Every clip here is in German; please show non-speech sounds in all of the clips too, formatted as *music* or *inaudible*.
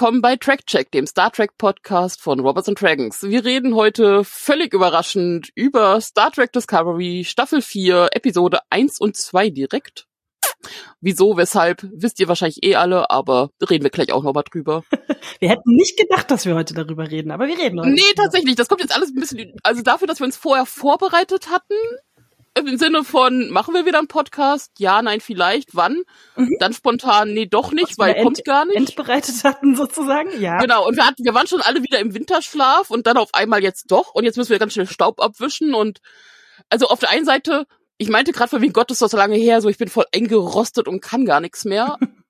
Willkommen bei Track Check, dem Star Trek Podcast von Robots and Dragons. Wir reden heute völlig überraschend über Star Trek Discovery Staffel 4, Episode 1 und 2 direkt. Wieso, weshalb, wisst ihr wahrscheinlich eh alle, aber reden wir gleich auch nochmal drüber. *laughs* Wir hätten nicht gedacht, dass wir heute darüber reden, aber wir reden heute. Nee, tatsächlich, das kommt jetzt alles ein bisschen, also dafür, dass wir uns vorher vorbereitet hatten, im Sinne von, machen wir wieder einen Podcast? Ja, nein, vielleicht, wann? Mhm. Dann spontan, nee, doch nicht, weil ent, kommt gar nicht. Entbereitet hatten sozusagen, ja. Genau, und wir hatten, wir waren schon alle wieder im Winterschlaf und dann auf einmal jetzt doch und jetzt müssen wir ganz schnell Staub abwischen und also auf der einen Seite, ich meinte gerade von wegen Gott ist das so lange her, so ich bin voll eingerostet und kann gar nichts mehr. *laughs*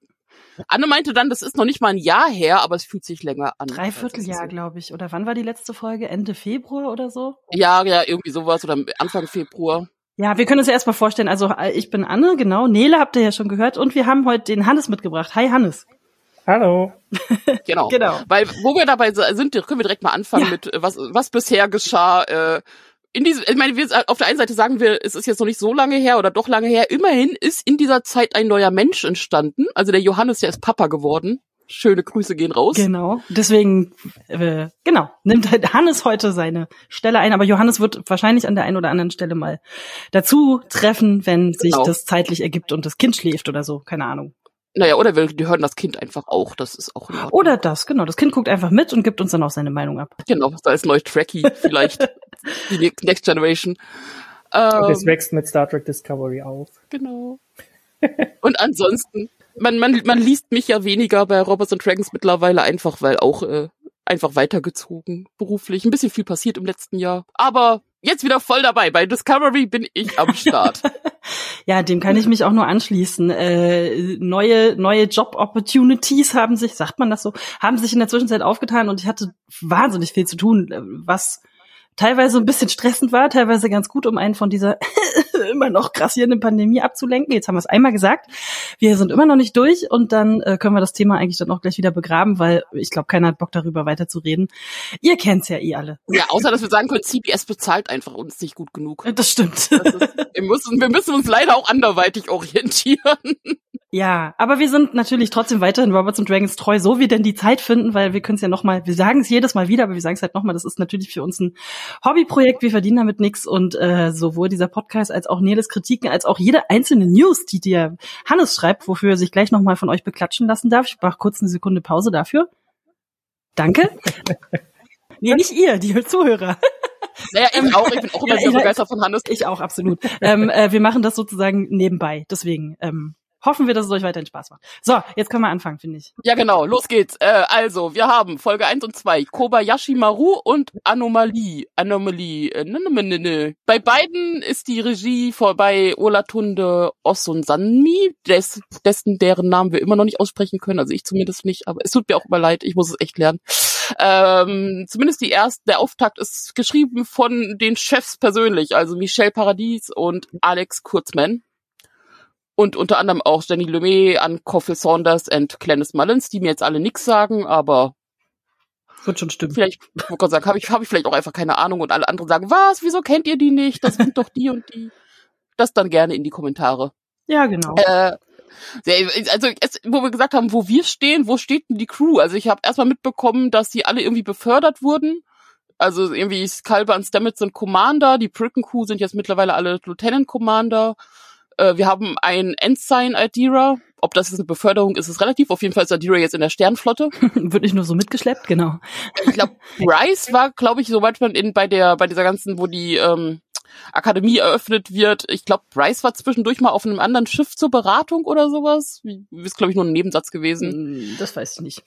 Anne meinte dann, das ist noch nicht mal ein Jahr her, aber es fühlt sich länger an. Dreivierteljahr, so. glaube ich. Oder wann war die letzte Folge? Ende Februar oder so? Ja, ja, irgendwie sowas oder Anfang Februar. Ja, wir können uns ja erstmal vorstellen. Also äh, ich bin Anne, genau. Nele habt ihr ja schon gehört. Und wir haben heute den Hannes mitgebracht. Hi Hannes. Hallo. *laughs* genau. genau. Weil wo wir dabei sind, können wir direkt mal anfangen ja. mit äh, was was bisher geschah. Äh, in diesem, ich meine, wir auf der einen Seite sagen wir, es ist jetzt noch nicht so lange her oder doch lange her. Immerhin ist in dieser Zeit ein neuer Mensch entstanden. Also der Johannes, der ist Papa geworden. Schöne Grüße gehen raus. Genau. Deswegen, äh, genau, nimmt halt Hannes heute seine Stelle ein, aber Johannes wird wahrscheinlich an der einen oder anderen Stelle mal dazu treffen, wenn sich genau. das zeitlich ergibt und das Kind schläft oder so. Keine Ahnung. Naja, oder wir, die hören das Kind einfach auch, das ist auch Oder das, genau. Das Kind guckt einfach mit und gibt uns dann auch seine Meinung ab. Genau, da ist neu Trekkie vielleicht, *laughs* die Next Generation. Ähm, es wächst mit Star Trek Discovery auf. Genau. und ansonsten man, man, man liest mich ja weniger bei Robots and Dragons mittlerweile einfach, weil auch äh, einfach weitergezogen beruflich. Ein bisschen viel passiert im letzten Jahr. Aber jetzt wieder voll dabei. Bei Discovery bin ich am Start. *laughs* ja, dem kann ich mich auch nur anschließen. Äh, neue neue Job Opportunities haben sich, sagt man das so, haben sich in der Zwischenzeit aufgetan und ich hatte wahnsinnig viel zu tun, äh, was teilweise ein bisschen stressend war, teilweise ganz gut, um einen von dieser *laughs* immer noch grassierenden Pandemie abzulenken. Jetzt haben wir es einmal gesagt. Wir sind immer noch nicht durch und dann äh, können wir das Thema eigentlich dann auch gleich wieder begraben, weil ich glaube, keiner hat Bock darüber weiterzureden. Ihr kennt's ja eh alle. Ja, außer dass wir sagen können, CBS bezahlt einfach uns nicht gut genug. Das stimmt. Das ist, wir, müssen, wir müssen uns leider auch anderweitig orientieren. Ja, aber wir sind natürlich trotzdem weiterhin Robots und Dragons treu, so wir denn die Zeit finden, weil wir können es ja nochmal, wir sagen es jedes Mal wieder, aber wir sagen es halt nochmal, das ist natürlich für uns ein Hobbyprojekt, wir verdienen damit nichts und äh, sowohl dieser Podcast als auch Neles Kritiken, als auch jede einzelne News, die dir Hannes schreibt, wofür er sich gleich nochmal von euch beklatschen lassen darf. Ich mach kurz eine Sekunde Pause dafür. Danke. *laughs* nee, nicht ihr, die Zuhörer. Naja, ich auch, ich bin auch *laughs* immer ja, sehr begeistert von Hannes. Ich auch, absolut. ähm, äh, wir machen das sozusagen nebenbei, deswegen ähm, hoffen wir, dass es euch weiterhin Spaß macht. So, jetzt können wir anfangen, finde ich. Ja, genau, los geht's. Äh, also, wir haben Folge 1 und 2, Kobayashi Maru und Anomalie. Anomalie. Äh, ne, ne, ne, ne. Bei beiden ist die Regie vorbei Olatunde Osunsanmi, des, dessen deren Namen wir immer noch nicht aussprechen können, also ich zumindest nicht, aber es tut mir auch immer leid, ich muss es echt lernen. Ähm, zumindest die erste, der Auftakt ist geschrieben von den Chefs persönlich, also Michel Paradies und Alex Kurzmann und unter anderem auch Jenny Lemay, an Coffee Saunders und Glennis Mullins, die mir jetzt alle nix sagen, aber wird schon stimmen. Vielleicht, ich wollte sagen, habe ich, hab ich vielleicht auch einfach keine Ahnung und alle anderen sagen, was, wieso kennt ihr die nicht? Das sind doch die und die. Das dann gerne in die Kommentare. Ja, genau. Äh, also es, wo wir gesagt haben, wo wir stehen, wo steht denn die Crew? Also ich habe erstmal mitbekommen, dass sie alle irgendwie befördert wurden. Also irgendwie Skalber und Stamets sind Commander, die Bricken Crew sind jetzt mittlerweile alle Lieutenant Commander. Äh, wir haben ein Ensign Adira. Ob das jetzt eine Beförderung ist, ist relativ. Auf jeden Fall ist Adira jetzt in der Sternflotte. *laughs* Wird nicht nur so mitgeschleppt, genau. Ich glaube, Bryce *laughs* war, glaube ich, soweit man in bei der bei dieser ganzen, wo die ähm, Akademie eröffnet wird. Ich glaube, Bryce war zwischendurch mal auf einem anderen Schiff zur Beratung oder sowas. Ist, glaube ich, nur ein Nebensatz gewesen. Mm, das weiß ich nicht.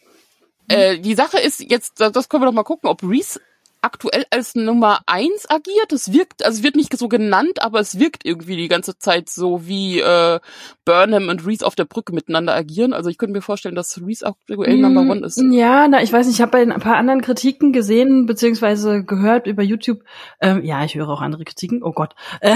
Äh, die Sache ist jetzt, das können wir doch mal gucken, ob Reese aktuell als Nummer eins agiert. Es wirkt, also es wird nicht so genannt, aber es wirkt irgendwie die ganze Zeit so, wie äh, Burnham und Reese auf der Brücke miteinander agieren. Also ich könnte mir vorstellen, dass Reese aktuell mm, Number One ist. Ja, na, ich weiß nicht, ich habe bei ein paar anderen Kritiken gesehen, beziehungsweise gehört über YouTube. Ähm, ja, ich höre auch andere Kritiken. Oh Gott. Äh,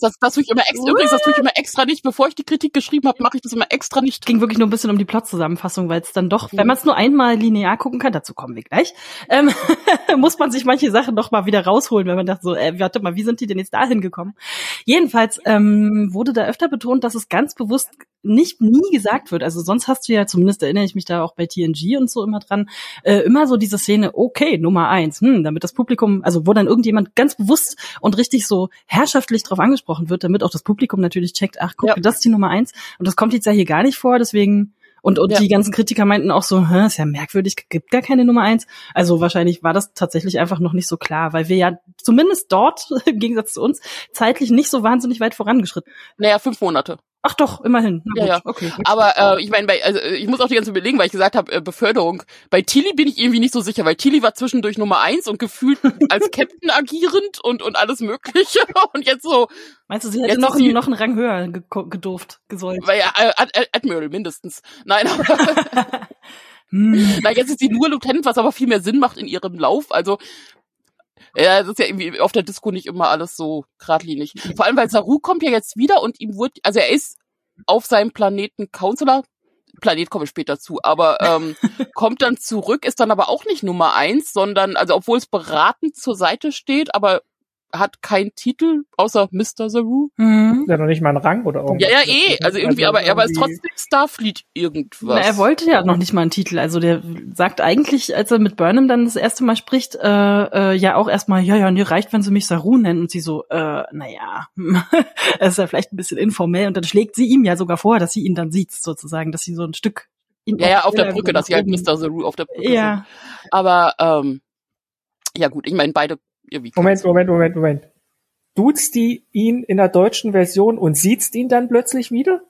das, das tue ich immer extra, übrigens, das tue ich immer extra nicht. Bevor ich die Kritik geschrieben habe, mache ich das immer extra nicht. Ging wirklich nur ein bisschen um die Plot-Zusammenfassung, weil es dann doch, wenn man es nur einmal linear gucken kann, dazu kommen wir gleich. Ähm, *laughs* muss man sich manche Sachen noch mal wieder rausholen, wenn man dachte so, äh, warte mal, wie sind die denn jetzt dahin gekommen? Jedenfalls ähm, wurde da öfter betont, dass es ganz bewusst nicht nie gesagt wird. Also sonst hast du ja, zumindest erinnere ich mich da auch bei TNG und so immer dran, äh, immer so diese Szene, okay, Nummer eins, hm, damit das Publikum, also wo dann irgendjemand ganz bewusst und richtig so herrschaftlich drauf angesprochen wird, damit auch das Publikum natürlich checkt, ach guck, ja. das ist die Nummer eins. Und das kommt jetzt ja hier gar nicht vor, deswegen und, und ja. die ganzen Kritiker meinten auch so, Hä, ist ja merkwürdig, gibt gar keine Nummer eins. Also wahrscheinlich war das tatsächlich einfach noch nicht so klar, weil wir ja zumindest dort, *laughs* im Gegensatz zu uns, zeitlich nicht so wahnsinnig weit vorangeschritten. Naja, fünf Monate. Ach doch, immerhin. Na ja, ja. Okay. Aber äh, ich meine, also ich muss auch die ganze überlegen, weil ich gesagt habe, äh, Beförderung. Bei Tilly bin ich irgendwie nicht so sicher, weil Tilly war zwischendurch Nummer eins und gefühlt *laughs* als Captain agierend und und alles Mögliche *laughs* und jetzt so. Meinst du, sie hätte noch, sie, noch einen Rang höher gedurft, gesollt? Weil ja, äh, Ad Admiral mindestens. Nein, aber *laughs* hm. Na, jetzt ist sie nur Lieutenant, was aber viel mehr Sinn macht in ihrem Lauf. Also ja, das ist ja irgendwie auf der Disco nicht immer alles so geradlinig. Vor allem, weil Saru kommt ja jetzt wieder und ihm wurde, also er ist auf seinem Planeten Counselor, Planet komme ich später zu, aber ähm, *laughs* kommt dann zurück, ist dann aber auch nicht Nummer eins, sondern, also obwohl es beratend zur Seite steht, aber hat keinen Titel außer Mr. Zaru. Mhm. Ja, noch nicht mal einen Rang oder irgendwas. Ja, ja, eh. Also irgendwie, also aber er war trotzdem Starfleet irgendwas. Na, er wollte ja noch nicht mal einen Titel. Also der sagt eigentlich, als er mit Burnham dann das erste Mal spricht, äh, äh, ja auch erstmal, ja, ja, nee, reicht, wenn sie mich Saru nennen. Und sie so, äh, naja, es *laughs* ist ja vielleicht ein bisschen informell. Und dann schlägt sie ihm ja sogar vor, dass sie ihn dann sieht, sozusagen, dass sie so ein Stück ja, ja, auf der Brücke, dass sie halt Mr. Saru auf der Brücke ja. sind. Aber ähm, ja gut, ich meine, beide irgendwie Moment, Moment, Moment, Moment. Duzt die ihn in der deutschen Version und sieht's ihn dann plötzlich wieder?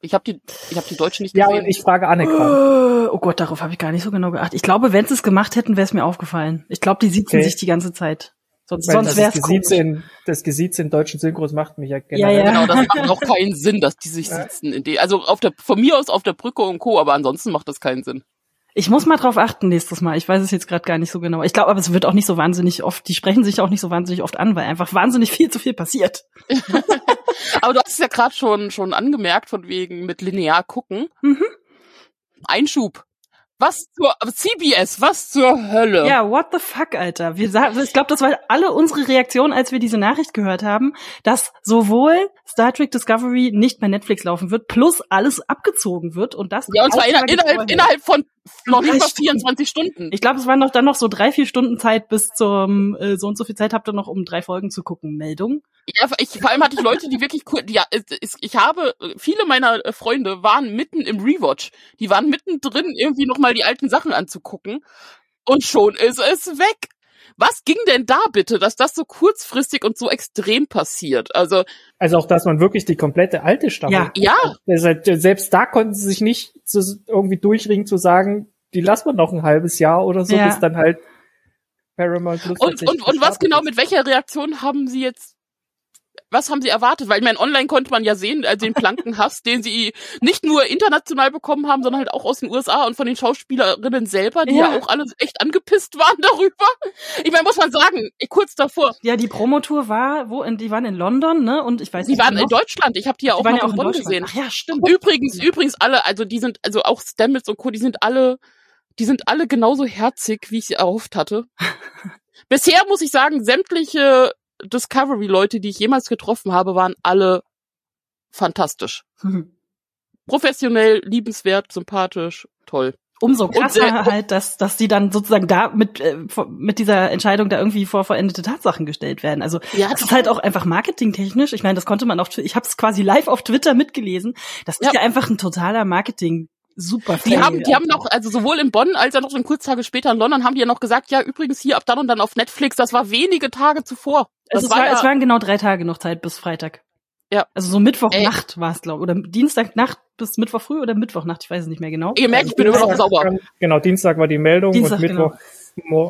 Ich habe die, ich habe die deutsche nicht gesehen. Ja, ich frage Annika. Oh Gott, darauf habe ich gar nicht so genau geachtet. Ich glaube, wenn sie es gemacht hätten, wäre es mir aufgefallen. Ich glaube, die sitzen okay. sich die ganze Zeit. Sonst, Weil sonst wäre es das Gesicht in deutschen Synchros macht mich ja generell. Ja, ja. Genau, das macht auch *laughs* keinen Sinn, dass die sich sitzen. In die, also auf der, von mir aus auf der Brücke und Co., aber ansonsten macht das keinen Sinn. Ich muss mal drauf achten nächstes Mal. Ich weiß es jetzt gerade gar nicht so genau. Ich glaube, aber es wird auch nicht so wahnsinnig oft, die sprechen sich auch nicht so wahnsinnig oft an, weil einfach wahnsinnig viel zu viel passiert. *laughs* aber du hast es ja gerade schon, schon angemerkt, von wegen mit linear gucken. Mhm. Einschub. Was zur CBS, was zur Hölle? Ja, what the fuck, Alter. Wir ich glaube, das war alle unsere Reaktion, als wir diese Nachricht gehört haben, dass sowohl Star Trek Discovery nicht bei Netflix laufen wird, plus alles abgezogen wird und das. Ja, und zwar innerhalb, innerhalb, innerhalb von noch nicht mal 24 Stunden. Ich glaube, es waren noch dann noch so drei, vier Stunden Zeit bis zum äh, so und so viel Zeit habt ihr noch, um drei Folgen zu gucken. Meldung. Ja, ich, vor allem hatte ich Leute, die wirklich cool, ja, ich habe, viele meiner äh, Freunde waren mitten im Rewatch. Die waren mittendrin, irgendwie nochmal die alten Sachen anzugucken. Und schon ist es weg. Was ging denn da bitte, dass das so kurzfristig und so extrem passiert? Also, also auch, dass man wirklich die komplette alte Staffel. Ja, ja. Selbst da konnten sie sich nicht so irgendwie durchringen zu sagen, die lassen wir noch ein halbes Jahr oder so, ja. bis dann halt Paramount Plus Und, und, und was genau, mit welcher Reaktion haben sie jetzt was haben Sie erwartet? Weil ich meine, online konnte man ja sehen, äh, den Plankenhass, den sie nicht nur international bekommen haben, sondern halt auch aus den USA und von den Schauspielerinnen selber, die ja, ja auch alle echt angepisst waren *laughs* darüber. Ich meine, muss man sagen, kurz davor. Ja, die Promotour war, wo, in, die waren in London, ne? Und ich weiß nicht. Die waren in Deutschland. Ich habe die ja auch die noch ja auch in Bonn gesehen. Ach ja, stimmt. Übrigens, ja. übrigens alle, also die sind, also auch Stamets und Co., die sind alle, die sind alle genauso herzig, wie ich sie erhofft hatte. *laughs* Bisher muss ich sagen, sämtliche Discovery-Leute, die ich jemals getroffen habe, waren alle fantastisch. Mhm. *laughs* Professionell, liebenswert, sympathisch, toll. Umso krasser und, äh, halt, dass, dass die dann sozusagen da mit, äh, mit dieser Entscheidung da irgendwie vor vollendete Tatsachen gestellt werden. Also ja, das ist halt auch einfach marketingtechnisch. Ich meine, das konnte man auf ich habe es quasi live auf Twitter mitgelesen. Das ist ja, ja einfach ein totaler Marketing super Die haben, die haben noch, also sowohl in Bonn als auch noch so kurz Tage später in London haben die ja noch gesagt, ja, übrigens hier ab dann und dann auf Netflix, das war wenige Tage zuvor. Das es, war, ja, es waren genau drei Tage noch Zeit bis Freitag. Ja. Also so Mittwochnacht war es, glaube ich. Oder Dienstagnacht bis Mittwoch früh oder Mittwochnacht, ich weiß es nicht mehr genau. Ihr merkt, ich bin immer noch sauber. Genau, Dienstag war die Meldung Dienstag, und Mittwoch, genau.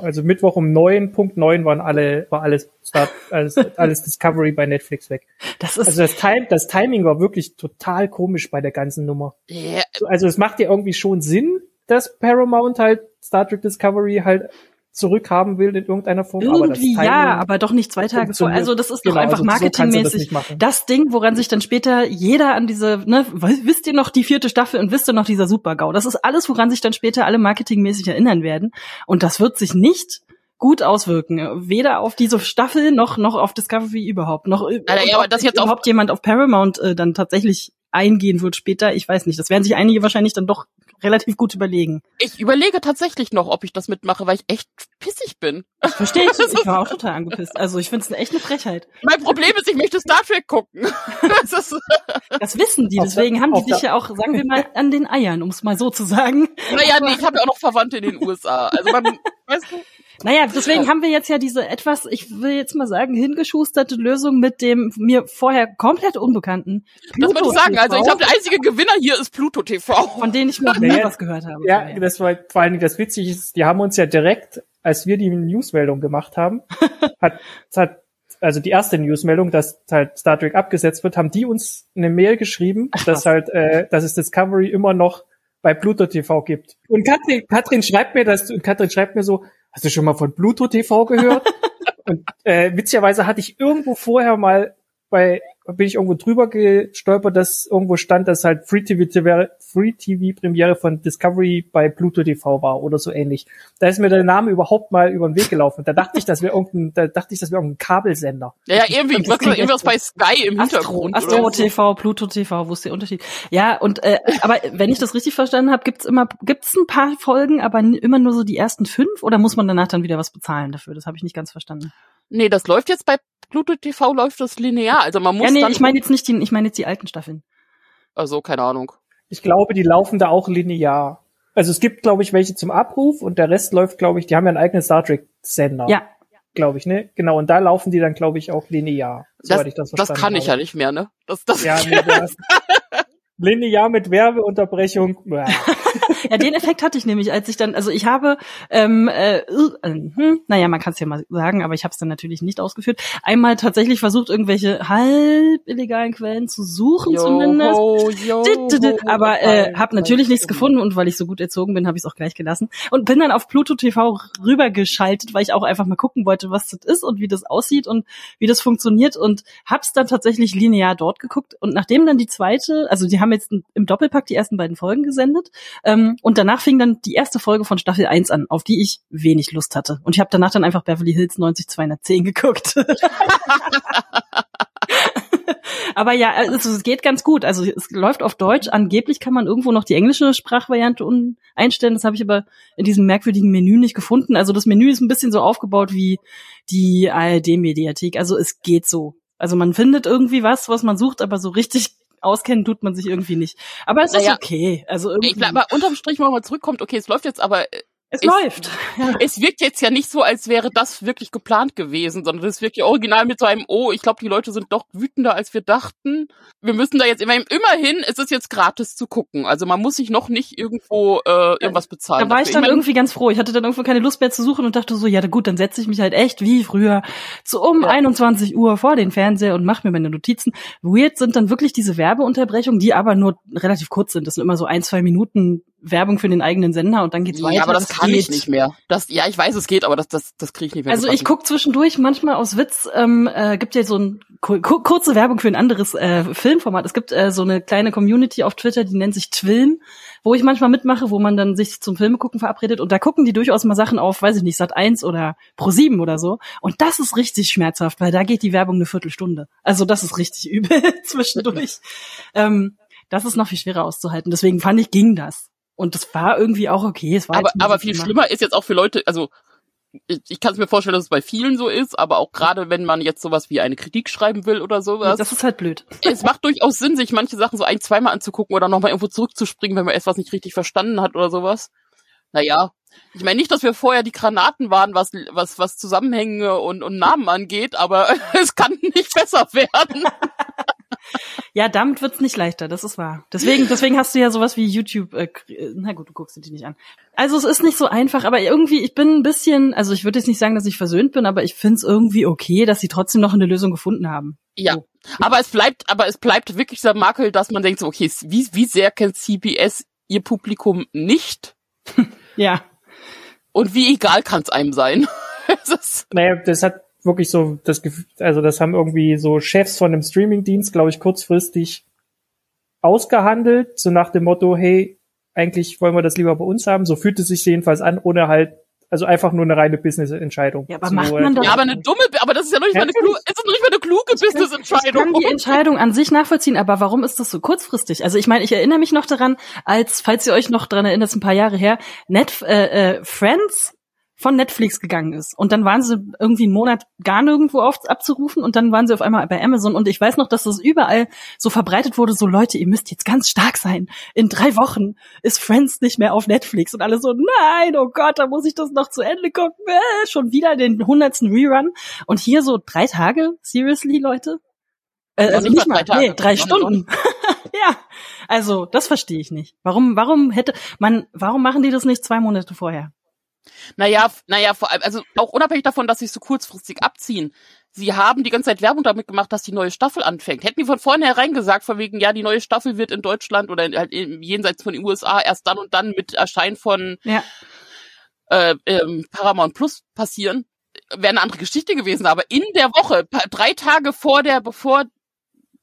Also Mittwoch um neun Punkt neun waren alle, war alles Start, alles, *laughs* alles Discovery bei Netflix weg. Das ist also das, Time, das Timing war wirklich total komisch bei der ganzen Nummer. Yeah. Also es macht ja irgendwie schon Sinn, dass Paramount halt Star Trek Discovery halt zurückhaben will in irgendeiner Form. Irgendwie aber ja, aber doch nicht zwei Tage vor. Also das ist genau, doch einfach also marketingmäßig so das, das, Ding, woran sich dann später jeder an diese, ne, wisst ihr noch die vierte Staffel und wisst ihr noch dieser Super-GAU? Das ist alles, woran sich dann später alle marketingmäßig erinnern werden. Und das wird sich nicht gut auswirken. Weder auf diese Staffel noch noch auf Discovery überhaupt. Noch ja, ja, aber das jetzt überhaupt jemand auf Paramount äh, dann tatsächlich eingehen wird später. Ich weiß nicht. Das werden sich einige wahrscheinlich dann doch relativ gut überlegen. Ich überlege tatsächlich noch, ob ich das mitmache, weil ich echt pissig bin. Verstehe *laughs* ich. Ich war auch total angepisst. Also ich finde es echt eine Frechheit. Mein Problem ist, ich möchte Star Trek gucken. *laughs* Das, das wissen die. Deswegen haben die dich ja auch, sagen wir mal, an den Eiern, um es mal so zu sagen. Naja, nee, ich habe ja auch noch Verwandte in den USA. Also man, *laughs* weißt du, naja, deswegen haben wir jetzt ja diese etwas, ich will jetzt mal sagen, hingeschusterte Lösung mit dem mir vorher komplett unbekannten. Pluto das wollte ich sagen. Also ich glaube, der einzige Gewinner hier ist Pluto TV. Von denen ich noch nie was gehört habe. Ja, das war vor allen Dingen das Witzige ist, die haben uns ja direkt, als wir die Newsmeldung gemacht haben, *laughs* hat, hat also die erste Newsmeldung, dass halt Star Trek abgesetzt wird, haben die uns eine Mail geschrieben, Ach, dass halt, äh, dass es Discovery immer noch bei Pluto TV gibt. Und Katrin, Katrin schreibt mir das, und Katrin schreibt mir so, hast du schon mal von Pluto TV gehört? *laughs* und äh, witzigerweise hatte ich irgendwo vorher mal bei bin ich irgendwo drüber gestolpert, dass irgendwo stand, dass halt Free TV, Free TV Premiere von Discovery bei Pluto TV war oder so ähnlich. Da ist mir der Name überhaupt mal über den Weg gelaufen. Da dachte ich, dass wir irgendein, da dachte ich, dass wir irgendein Kabelsender. Ja, ja irgendwie, weiß irgendwas bei Sky im Hintergrund. Astro, Astro TV, Pluto TV, wo ist der Unterschied? Ja, und äh, aber wenn ich das richtig verstanden habe, gibt's immer gibt's ein paar Folgen, aber immer nur so die ersten fünf oder muss man danach dann wieder was bezahlen dafür? Das habe ich nicht ganz verstanden. Nee, das läuft jetzt bei Pluto TV läuft das linear. Also man muss. Dann ich meine jetzt nicht die, ich meine jetzt die alten Staffeln. Also, keine Ahnung. Ich glaube, die laufen da auch linear. Also es gibt, glaube ich, welche zum Abruf und der Rest läuft, glaube ich, die haben ja einen eigenen Star Trek-Sender. Ja. Glaube ich, ne? Genau, und da laufen die dann, glaube ich, auch linear. Das, ich das, das kann habe. ich ja nicht mehr, ne? Das, das ja, *laughs* nee, das, linear mit Werbeunterbrechung. *laughs* ja, den Effekt hatte ich nämlich, als ich dann, also ich habe, ähm, äh, äh, hm, naja, man kann es ja mal sagen, aber ich habe es dann natürlich nicht ausgeführt. Einmal tatsächlich versucht, irgendwelche halb illegalen Quellen zu suchen yo, zumindest. Ho, yo, aber äh, habe natürlich nichts gefunden und weil ich so gut erzogen bin, habe ich es auch gleich gelassen und bin dann auf Pluto TV rübergeschaltet, weil ich auch einfach mal gucken wollte, was das ist und wie das aussieht und wie das funktioniert und hab's dann tatsächlich linear dort geguckt und nachdem dann die zweite, also die haben jetzt im Doppelpack die ersten beiden Folgen gesendet ähm, und danach fing dann die erste Folge von Staffel 1 an, auf die ich wenig Lust hatte. Und ich habe danach dann einfach Beverly Hills 90210 geguckt. *laughs* Aber ja, also es geht ganz gut. Also es läuft auf Deutsch. Angeblich kann man irgendwo noch die englische Sprachvariante einstellen. Das habe ich aber in diesem merkwürdigen Menü nicht gefunden. Also das Menü ist ein bisschen so aufgebaut wie die ARD-Mediathek. Also es geht so. Also man findet irgendwie was, was man sucht, aber so richtig auskennen tut man sich irgendwie nicht. Aber es naja, ist okay. Also irgendwie. Ich aber unterm Strich, wenn man mal zurückkommt, okay, es läuft jetzt aber äh, es, es läuft. Ja. Es wirkt jetzt ja nicht so, als wäre das wirklich geplant gewesen, sondern das wirkt ja original mit so einem, oh, ich glaube, die Leute sind doch wütender, als wir dachten. Wir müssen da jetzt immerhin, immerhin ist es jetzt gratis zu gucken. Also man muss sich noch nicht irgendwo äh, irgendwas bezahlen. Da war ich dann ich mein, irgendwie ganz froh. Ich hatte dann irgendwo keine Lust mehr zu suchen und dachte so, ja gut, dann setze ich mich halt echt wie früher zu um ja. 21 Uhr vor den Fernseher und mache mir meine Notizen. Weird sind dann wirklich diese Werbeunterbrechungen, die aber nur relativ kurz sind. Das sind immer so ein, zwei Minuten Werbung für den eigenen Sender und dann geht's weiter. Ja, aber das, das kann geht. ich nicht mehr. Das, ja, ich weiß, es geht, aber das, das, das kriege ich nicht mehr. Also ich guck zwischendurch manchmal aus Witz, ähm, äh, gibt ja so ein kurze Werbung für ein anderes äh, Filmformat. Es gibt äh, so eine kleine Community auf Twitter, die nennt sich Twilm, wo ich manchmal mitmache, wo man dann sich zum Filme gucken verabredet und da gucken die durchaus mal Sachen auf, weiß ich nicht, Sat 1 oder Pro 7 oder so. Und das ist richtig schmerzhaft, weil da geht die Werbung eine Viertelstunde. Also das ist richtig *laughs* übel zwischendurch. ähm, das ist noch viel schwerer auszuhalten. Deswegen fand ich, ging das. Und das war irgendwie auch okay. Es war aber aber viel gemacht. schlimmer ist jetzt auch für Leute, also ich, ich kann es mir vorstellen, dass es bei vielen so ist, aber auch gerade wenn man jetzt sowas wie eine Kritik schreiben will oder sowas. Das ist halt blöd. Es macht durchaus Sinn, sich manche Sachen so ein, zweimal anzugucken oder nochmal irgendwo zurückzuspringen, wenn man etwas nicht richtig verstanden hat oder sowas. Naja, ich meine nicht, dass wir vorher die Granaten waren, was, was, was Zusammenhänge und, und Namen angeht, aber *laughs* es kann nicht besser werden. *laughs* Ja, damit wird's nicht leichter, das ist wahr. Deswegen, deswegen hast du ja sowas wie YouTube. Äh, na gut, du guckst dir die nicht an. Also es ist nicht so einfach, aber irgendwie, ich bin ein bisschen, also ich würde jetzt nicht sagen, dass ich versöhnt bin, aber ich find's irgendwie okay, dass sie trotzdem noch eine Lösung gefunden haben. Ja. So. Aber es bleibt, aber es bleibt wirklich dieser Makel, dass man denkt so, okay, wie, wie sehr kennt CBS ihr Publikum nicht? *laughs* ja. Und wie egal kann's einem sein? *laughs* naja, das hat wirklich so das Gefühl, also das haben irgendwie so Chefs von einem Streamingdienst, glaube ich, kurzfristig ausgehandelt, so nach dem Motto, hey, eigentlich wollen wir das lieber bei uns haben. So fühlt es sich jedenfalls an, ohne halt Also einfach nur eine reine Business-Entscheidung. Ja, aber so, macht man doch. Ja, aber eine dumme, aber das ist ja noch nicht mal eine, kluge, ist nicht mal eine kluge Business-Entscheidung. Ich kann die Entscheidung an sich nachvollziehen, aber warum ist das so kurzfristig? Also ich meine, ich erinnere mich noch daran, als, falls ihr euch noch dran erinnert, ein paar Jahre her, Net, äh, äh, Friends von Netflix gegangen ist. Und dann waren sie irgendwie einen Monat gar nirgendwo auf, abzurufen und dann waren sie auf einmal bei Amazon. Und ich weiß noch, dass das überall so verbreitet wurde, so Leute, ihr müsst jetzt ganz stark sein. In drei Wochen ist Friends nicht mehr auf Netflix. Und alle so, nein, oh Gott, da muss ich das noch zu Ende gucken. Äh, schon wieder den hundertsten Rerun. Und hier so drei Tage? Seriously, Leute? Äh, also nicht mal, drei, Tage. nee, drei Stunden. *laughs* ja, also das verstehe ich nicht. Warum, warum hätte man, warum machen die das nicht zwei Monate vorher? Naja, naja, vor allem, also auch unabhängig davon, dass sie so kurzfristig abziehen. Sie haben die ganze Zeit Werbung damit gemacht, dass die neue Staffel anfängt. Hätten die von vornherein gesagt, von wegen, ja, die neue Staffel wird in Deutschland oder halt jenseits von den USA erst dann und dann mit Erscheinen von ja. äh, ähm, Paramount Plus passieren, wäre eine andere Geschichte gewesen. Aber in der Woche, drei Tage vor der, bevor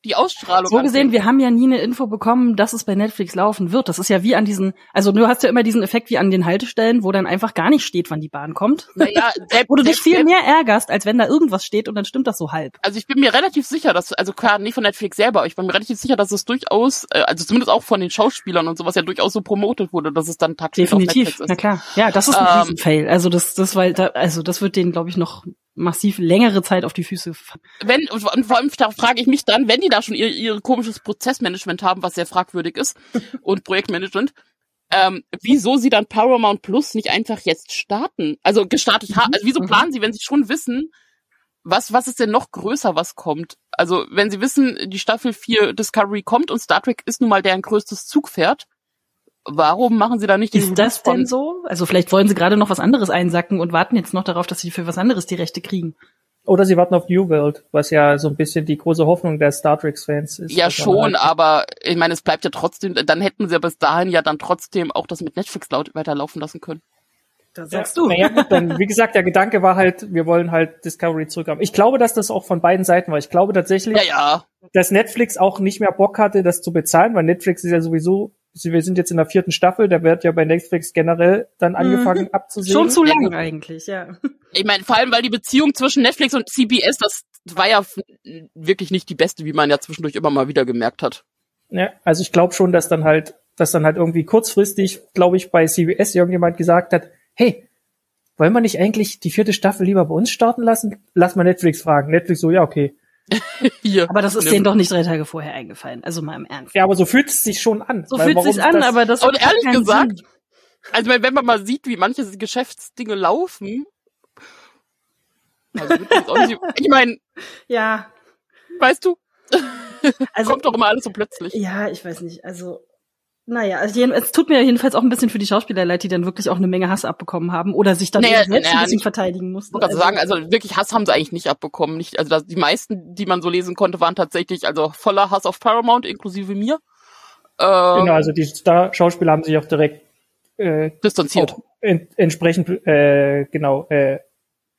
die Ausstrahlung. So gesehen, anfängt. wir haben ja nie eine Info bekommen, dass es bei Netflix laufen wird. Das ist ja wie an diesen, also du hast ja immer diesen Effekt wie an den Haltestellen, wo dann einfach gar nicht steht, wann die Bahn kommt. Naja, *laughs* selbst, wo du dich viel mehr ärgerst, als wenn da irgendwas steht und dann stimmt das so halb. Also ich bin mir relativ sicher, dass, also klar, nicht von Netflix selber, aber ich bin mir relativ sicher, dass es durchaus, äh, also zumindest auch von den Schauspielern und sowas ja durchaus so promotet wurde, dass es dann tatsächlich Definitiv, na klar. Ja, das ist ein ähm, Fail. Also das, das, weil, da, also das wird denen, glaube ich, noch massiv längere Zeit auf die Füße. Wenn, und vor allem da frage ich mich dann, wenn die da schon ihr, ihr komisches Prozessmanagement haben, was sehr fragwürdig ist, *laughs* und Projektmanagement, ähm, wieso sie dann Paramount Plus nicht einfach jetzt starten? Also gestartet haben, also wieso mhm. planen sie, wenn sie schon wissen, was, was ist denn noch größer, was kommt? Also, wenn sie wissen, die Staffel 4 Discovery kommt und Star Trek ist nun mal deren größtes Zugpferd, warum machen sie da nicht Ist das denn so? Also vielleicht wollen sie gerade noch was anderes einsacken und warten jetzt noch darauf, dass sie für was anderes die Rechte kriegen. Oder sie warten auf New World, was ja so ein bisschen die große Hoffnung der Star Trek-Fans ist. Ja, schon, halt aber ich meine, es bleibt ja trotzdem, dann hätten sie ja bis dahin ja dann trotzdem auch das mit Netflix laut weiterlaufen lassen können. Das sagst ja, du. Naja, gut, dann, wie *laughs* gesagt, der Gedanke war halt, wir wollen halt Discovery zurückhaben. Ich glaube, dass das auch von beiden Seiten war. Ich glaube tatsächlich, ja, ja. dass Netflix auch nicht mehr Bock hatte, das zu bezahlen, weil Netflix ist ja sowieso wir sind jetzt in der vierten Staffel, da wird ja bei Netflix generell dann mhm. angefangen mhm. abzusehen. Schon zu lang eigentlich, ja. Ich meine, vor allem, weil die Beziehung zwischen Netflix und CBS, das war ja wirklich nicht die beste, wie man ja zwischendurch immer mal wieder gemerkt hat. Ja, also ich glaube schon, dass dann halt, dass dann halt irgendwie kurzfristig, glaube ich, bei CBS irgendjemand gesagt hat, hey, wollen wir nicht eigentlich die vierte Staffel lieber bei uns starten lassen? Lass mal Netflix fragen. Netflix so, ja, okay. *laughs* Hier. Aber das ist denen doch nicht drei Tage vorher eingefallen. Also mal im Ernst. Ja, aber so fühlt es sich schon an. So fühlt es sich an, das aber das. Und ehrlich gesagt, Sinn. also wenn man mal sieht, wie manche Geschäftsdinge laufen, also nicht, ich meine, ja, weißt du, also, kommt doch immer alles so plötzlich. Ja, ich weiß nicht. Also naja, also es tut mir jedenfalls auch ein bisschen für die Schauspieler leid, die dann wirklich auch eine Menge Hass abbekommen haben oder sich dann naja, selbst naja, ein bisschen verteidigen mussten. Ich also, sagen, also wirklich Hass haben sie eigentlich nicht abbekommen. Nicht, also das, die meisten, die man so lesen konnte, waren tatsächlich also voller Hass auf Paramount, inklusive mir. Äh, genau, also die Star Schauspieler haben sich auch direkt äh, distanziert. En entsprechend, äh, genau, äh,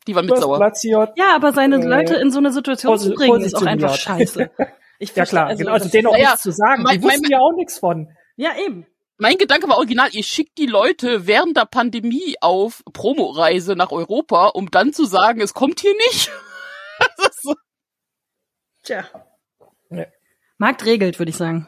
die waren mit sauer. Ja, aber seine äh, Leute in so eine Situation zu bringen, ist auch einfach scheiße. *laughs* Ich ja klar, also, genau, also denen auch ja, nichts zu sagen. Mein, die wussten mein, ja auch nichts von. Ja, eben. Mein Gedanke war original, ihr schickt die Leute während der Pandemie auf Promoreise nach Europa, um dann zu sagen, es kommt hier nicht. *laughs* so. Tja. Ja. Markt regelt, würde ich sagen.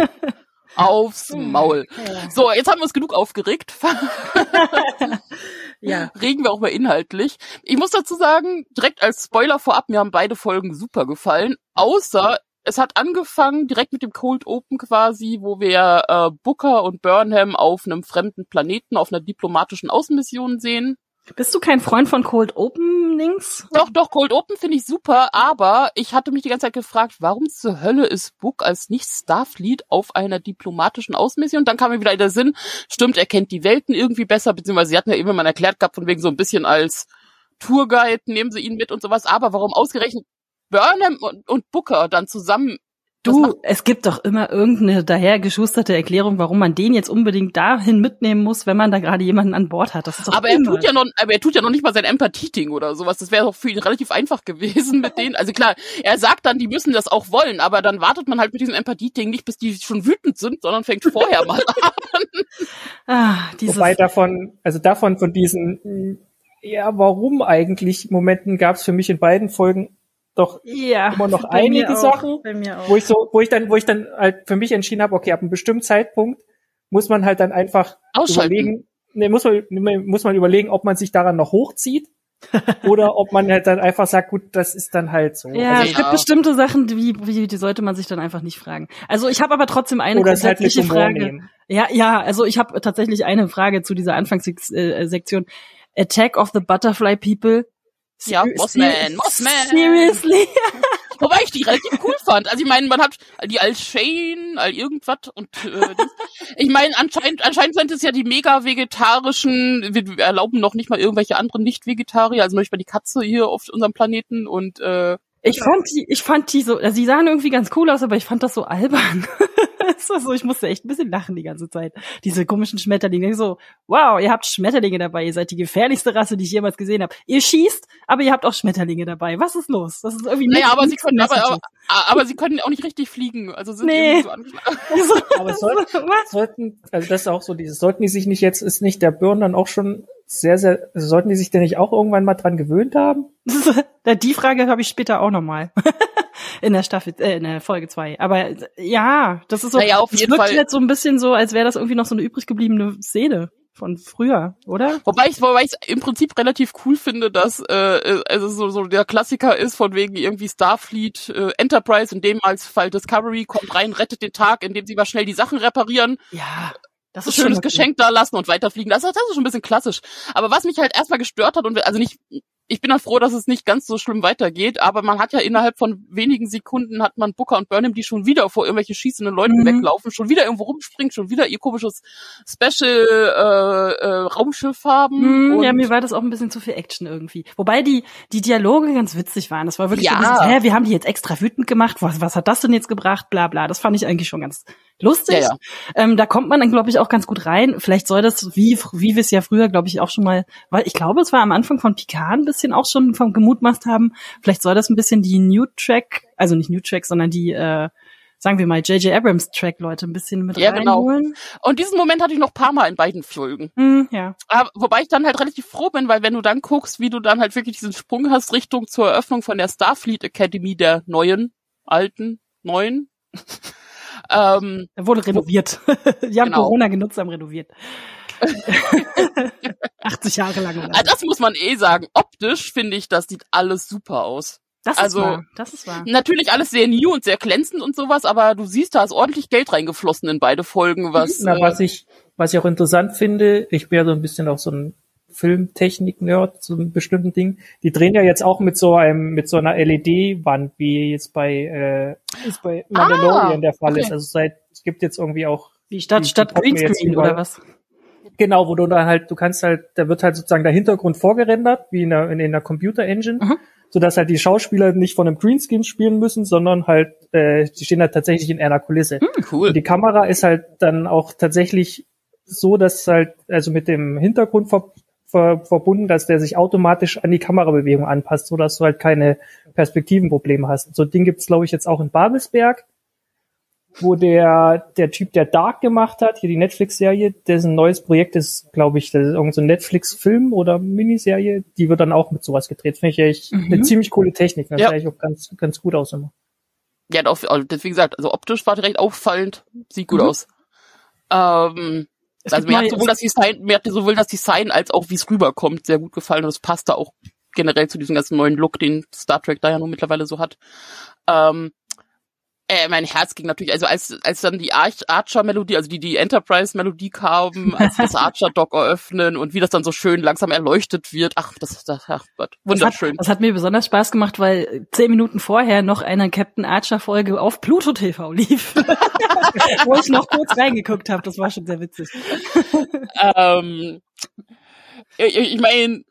*laughs* Aufs Maul. Ja. So, jetzt haben wir uns genug aufgeregt. *laughs* ja. Regen wir auch mal inhaltlich. Ich muss dazu sagen, direkt als Spoiler vorab, mir haben beide Folgen super gefallen. Außer es hat angefangen direkt mit dem Cold Open quasi, wo wir äh, Booker und Burnham auf einem fremden Planeten auf einer diplomatischen Außenmission sehen. Bist du kein Freund von Cold Openings? Doch, doch, Cold Open finde ich super, aber ich hatte mich die ganze Zeit gefragt, warum zur Hölle ist Book als nicht Starfleet auf einer diplomatischen Außenmission? Dann kam mir wieder der Sinn, stimmt, er kennt die Welten irgendwie besser, beziehungsweise sie hatten ja immer mal erklärt gehabt, von wegen so ein bisschen als Tourguide, nehmen sie ihn mit und sowas, aber warum ausgerechnet Burnham und, und Booker dann zusammen Du, es gibt doch immer irgendeine dahergeschusterte Erklärung, warum man den jetzt unbedingt dahin mitnehmen muss, wenn man da gerade jemanden an Bord hat. Das ist doch aber er tut ja noch, aber er tut ja noch nicht mal sein Empathie-Ding oder sowas. Das wäre doch für ihn relativ einfach gewesen mit denen. Also klar, er sagt dann, die müssen das auch wollen, aber dann wartet man halt mit diesem Empathie-Ding nicht, bis die schon wütend sind, sondern fängt vorher mal an. Ah, dieses Wobei davon, also davon von diesen, ja, warum eigentlich Momenten gab es für mich in beiden Folgen doch ja, immer noch *laughs* einige Sachen, wo ich so, wo ich dann, wo ich dann halt für mich entschieden habe, okay, ab einem bestimmten Zeitpunkt muss man halt dann einfach überlegen, ne, muss man, muss man überlegen, ob man sich daran noch hochzieht *laughs* oder ob man halt dann einfach sagt, gut, das ist dann halt so. Ja, also, es gibt ja. bestimmte Sachen, wie, wie die sollte man sich dann einfach nicht fragen. Also ich habe aber trotzdem eine oder halt grundsätzliche halt Frage. Nehmen. Ja, ja, also ich habe tatsächlich eine Frage zu dieser Anfangssektion. Attack of the Butterfly People. Ja, Mossman, Mossman. Seriously? *laughs* Wobei ich die relativ cool fand. Also ich meine, man hat die als Shane, all irgendwas und äh, ich meine, anscheinend, anscheinend sind es ja die mega vegetarischen, wir erlauben noch nicht mal irgendwelche anderen Nicht-Vegetarier, also möchte mal die Katze hier auf unserem Planeten und äh, ich fand die, ich fand die so, also sie sahen irgendwie ganz cool aus, aber ich fand das so albern. *laughs* *laughs* das war so, ich musste echt ein bisschen lachen die ganze Zeit. Diese komischen Schmetterlinge. Ich so, wow, ihr habt Schmetterlinge dabei, ihr seid die gefährlichste Rasse, die ich jemals gesehen habe. Ihr schießt, aber ihr habt auch Schmetterlinge dabei. Was ist los? Das ist irgendwie nicht. Naja, aber sie können, aber, aber, aber, sie können auch nicht richtig fliegen. Also sind nee. so angeschlagen. *laughs* aber sollten, sollten, also das ist auch so dieses, sollten die sich nicht jetzt, ist nicht der Birn dann auch schon sehr, sehr, also sollten die sich denn nicht auch irgendwann mal dran gewöhnt haben? *laughs* die Frage habe ich später auch nochmal. In der Staffel, äh, in der Folge zwei. Aber ja, das ist so, naja, auf jeden wirkt jetzt so ein bisschen so, als wäre das irgendwie noch so eine übrig gebliebene Szene von früher, oder? Wobei ich wobei ich im Prinzip relativ cool finde, dass äh, also so, so der Klassiker ist von wegen irgendwie Starfleet äh, Enterprise, in dem als Fall Discovery kommt rein, rettet den Tag, indem sie mal schnell die Sachen reparieren. Ja. Das ist ein schönes Geschenk da lassen und weiterfliegen. Das, das ist schon ein bisschen klassisch. Aber was mich halt erstmal gestört hat und also nicht ich bin dann froh, dass es nicht ganz so schlimm weitergeht, aber man hat ja innerhalb von wenigen Sekunden hat man Booker und Burnham, die schon wieder vor irgendwelche schießenden Leuten mhm. weglaufen, schon wieder irgendwo rumspringen, schon wieder ihr komisches Special äh, äh, Raumschiff haben. Mhm, ja, mir war das auch ein bisschen zu viel Action irgendwie. Wobei die die Dialoge ganz witzig waren. Das war wirklich ja. so ein bisschen, hä, wir haben die jetzt extra wütend gemacht. Was was hat das denn jetzt gebracht? Bla bla. Das fand ich eigentlich schon ganz lustig. Ja, ja. Ähm, da kommt man dann, glaube ich, auch ganz gut rein. Vielleicht soll das, wie, wie wir es ja früher, glaube ich, auch schon mal, weil ich glaube, es war am Anfang von Picard ein bisschen auch schon vom gemutmaßt haben, vielleicht soll das ein bisschen die New Track, also nicht New Track, sondern die, äh, sagen wir mal, J.J. Abrams Track Leute ein bisschen mit ja, genau. reinholen. Genau. Und diesen Moment hatte ich noch paar Mal in beiden Folgen. Mm, ja. Aber, wobei ich dann halt relativ froh bin, weil wenn du dann guckst, wie du dann halt wirklich diesen Sprung hast Richtung zur Eröffnung von der Starfleet Academy der neuen, alten, neuen, ähm, er wurde renoviert. *laughs* Die haben genau. Corona genutzt, haben renoviert. *laughs* 80 Jahre lang. Oder? Das muss man eh sagen. Optisch finde ich, das sieht alles super aus. Das also, ist wahr. Das ist wahr. Natürlich alles sehr new und sehr glänzend und sowas, aber du siehst, da ist ordentlich Geld reingeflossen in beide Folgen, was. Na, was ich, was ich auch interessant finde, ich bin ja so ein bisschen auch so ein Filmtechnik-Nerd zu einem bestimmten Ding. Die drehen ja jetzt auch mit so einem, mit so einer LED-Wand, wie jetzt bei, äh, ist bei Mandalorian ah, der Fall okay. ist. Also seit, es gibt jetzt irgendwie auch. Wie statt, die, statt Greenscreen oder was? Genau, wo du dann halt, du kannst halt, da wird halt sozusagen der Hintergrund vorgerendert, wie in einer, in einer Computer-Engine. Mhm sodass halt die Schauspieler nicht von einem Greenscreen spielen müssen, sondern halt, äh, die stehen halt tatsächlich in einer Kulisse. Mm, cool. Und die Kamera ist halt dann auch tatsächlich so, dass halt, also mit dem Hintergrund ver ver verbunden, dass der sich automatisch an die Kamerabewegung anpasst, so dass du halt keine Perspektivenprobleme hast. So ein Ding gibt's glaube ich jetzt auch in Babelsberg, wo der der Typ, der Dark gemacht hat, hier die Netflix-Serie, dessen neues Projekt ist, glaube ich, das ist irgendein so Netflix-Film oder Miniserie, die wird dann auch mit sowas gedreht. Finde ich echt mhm. eine ziemlich coole Technik. Das ja. sah ich auch ganz ganz gut aus immer. Ja, also, wie gesagt, also optisch war direkt auffallend, sieht gut mhm. aus. Ähm, es also mir hat, sowohl das Design, mir hat sowohl das Design als auch wie es rüberkommt sehr gut gefallen und es passt da auch generell zu diesem ganzen neuen Look, den Star Trek da ja nun mittlerweile so hat. Ähm, äh, mein Herz ging natürlich, also als, als dann die Archer-Melodie, also die, die Enterprise-Melodie kam, als das *laughs* Archer-Dock eröffnen und wie das dann so schön langsam erleuchtet wird. Ach, das, das ach Gott, wunderschön. Das hat, das hat mir besonders Spaß gemacht, weil zehn Minuten vorher noch eine Captain Archer-Folge auf Pluto TV lief. *laughs* Wo ich noch kurz reingeguckt habe, das war schon sehr witzig. ähm, ich, ich meine,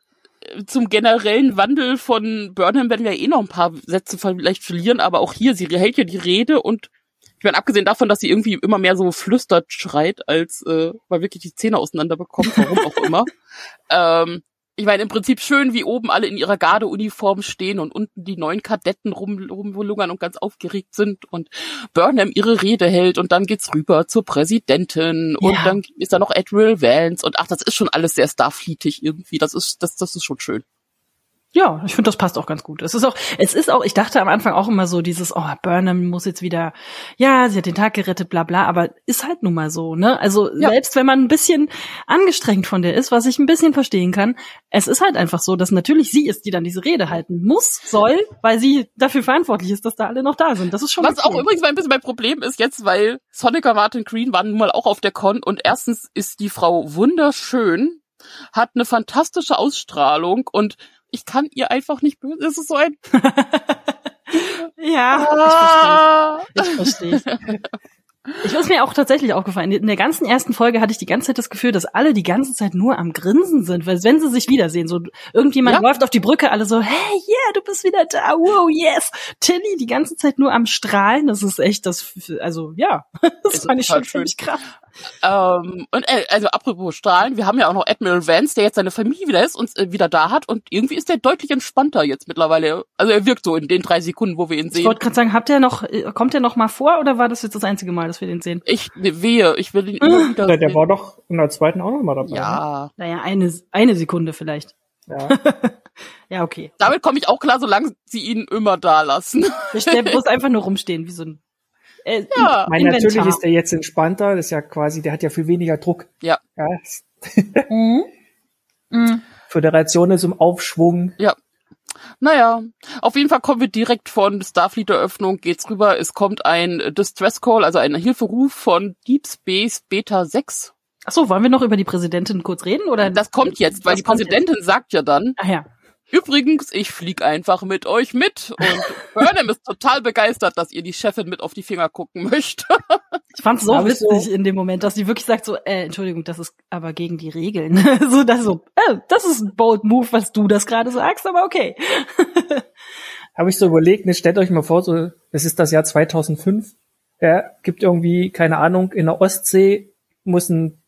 zum generellen Wandel von Burnham werden wir eh noch ein paar Sätze vielleicht verlieren, aber auch hier, sie hält ja die Rede und ich meine, abgesehen davon, dass sie irgendwie immer mehr so flüstert schreit, als äh, weil wirklich die Zähne auseinander bekommt, warum auch immer. *laughs* Ähm, Ich meine, im Prinzip schön, wie oben alle in ihrer Gardeuniform stehen und unten die neuen Kadetten rum, rumlungern und ganz aufgeregt sind und Burnham ihre Rede hält und dann geht's rüber zur Präsidentin ja. und dann ist da noch Admiral Vance und ach, das ist schon alles sehr Starfleetig irgendwie. Das ist, das, das ist schon schön. Ja, ich finde, das passt auch ganz gut. Es ist auch, es ist auch, ich dachte am Anfang auch immer so dieses, oh, Burnham muss jetzt wieder, ja, sie hat den Tag gerettet, bla bla, aber ist halt nun mal so, ne? Also ja. selbst wenn man ein bisschen angestrengt von der ist, was ich ein bisschen verstehen kann, es ist halt einfach so, dass natürlich sie ist, die dann diese Rede halten muss, soll, weil sie dafür verantwortlich ist, dass da alle noch da sind. Das ist schon Was auch übrigens ein bisschen mein Problem ist jetzt, weil Sonica Martin Green waren nun mal auch auf der Con und erstens ist die Frau wunderschön, hat eine fantastische Ausstrahlung und ich kann ihr einfach nicht böse. Es ist so ein. *laughs* ja, ah. ich verstehe. Ich *laughs* verstehe. Ich ist mir auch tatsächlich aufgefallen. In der ganzen ersten Folge hatte ich die ganze Zeit das Gefühl, dass alle die ganze Zeit nur am Grinsen sind, weil wenn sie sich wiedersehen, so irgendjemand ja. läuft auf die Brücke, alle so, hey, yeah, du bist wieder da, wow, yes. Tilly die ganze Zeit nur am Strahlen, das ist echt das, also ja, *laughs* das fand ich schon ziemlich krass. Ähm, und äh, also apropos Strahlen, wir haben ja auch noch Admiral Vance, der jetzt seine Familie wieder ist und äh, wieder da hat und irgendwie ist der deutlich entspannter jetzt mittlerweile. Also er wirkt so in den drei Sekunden, wo wir ihn sehen. Ich wollte gerade sagen, habt ihr noch, äh, kommt er noch mal vor oder war das jetzt das einzige Mal, dass wir den sehen? Ich wehe, ich will ihn immer wieder. Ja, der war doch in der zweiten auch noch mal dabei. Ja. Ne? Naja, eine eine Sekunde vielleicht. Ja. *laughs* ja, okay. Damit komme ich auch klar, solange sie ihn immer da lassen. Der *laughs* muss einfach nur rumstehen, wie so ein äh, ja, meine, natürlich ist er jetzt entspannter, das ist ja quasi, der hat ja viel weniger Druck. Ja. ja. mhm. *laughs* Mhm. Föderation ist im Aufschwung. Ja. Naja, auf jeden Fall kommen wir direkt von Starfleet-Eröffnung, geht's rüber, es kommt ein Distress Call, also ein Hilferuf von Deep Space Beta 6. Ach so, wollen wir noch über die Präsidentin kurz reden oder? Das kommt jetzt, weil die Präsidentin jetzt. sagt ja dann. Ach ja. Übrigens, ich flieg einfach mit euch mit und *laughs* Burnham ist total begeistert, dass ihr die Chefin mit auf die Finger gucken möchte. *laughs* ich fand's so witzig so. in dem Moment, dass sie wirklich sagt so, äh, Entschuldigung, das ist aber gegen die Regeln. *laughs* so, das so, äh, das ist ein bold move, was du das gerade sagst, aber okay. Habe ich so überlegt, ne, stellt euch mal vor, so, es ist das Jahr 2005, ja, gibt irgendwie, keine Ahnung, in der Ostsee muss ein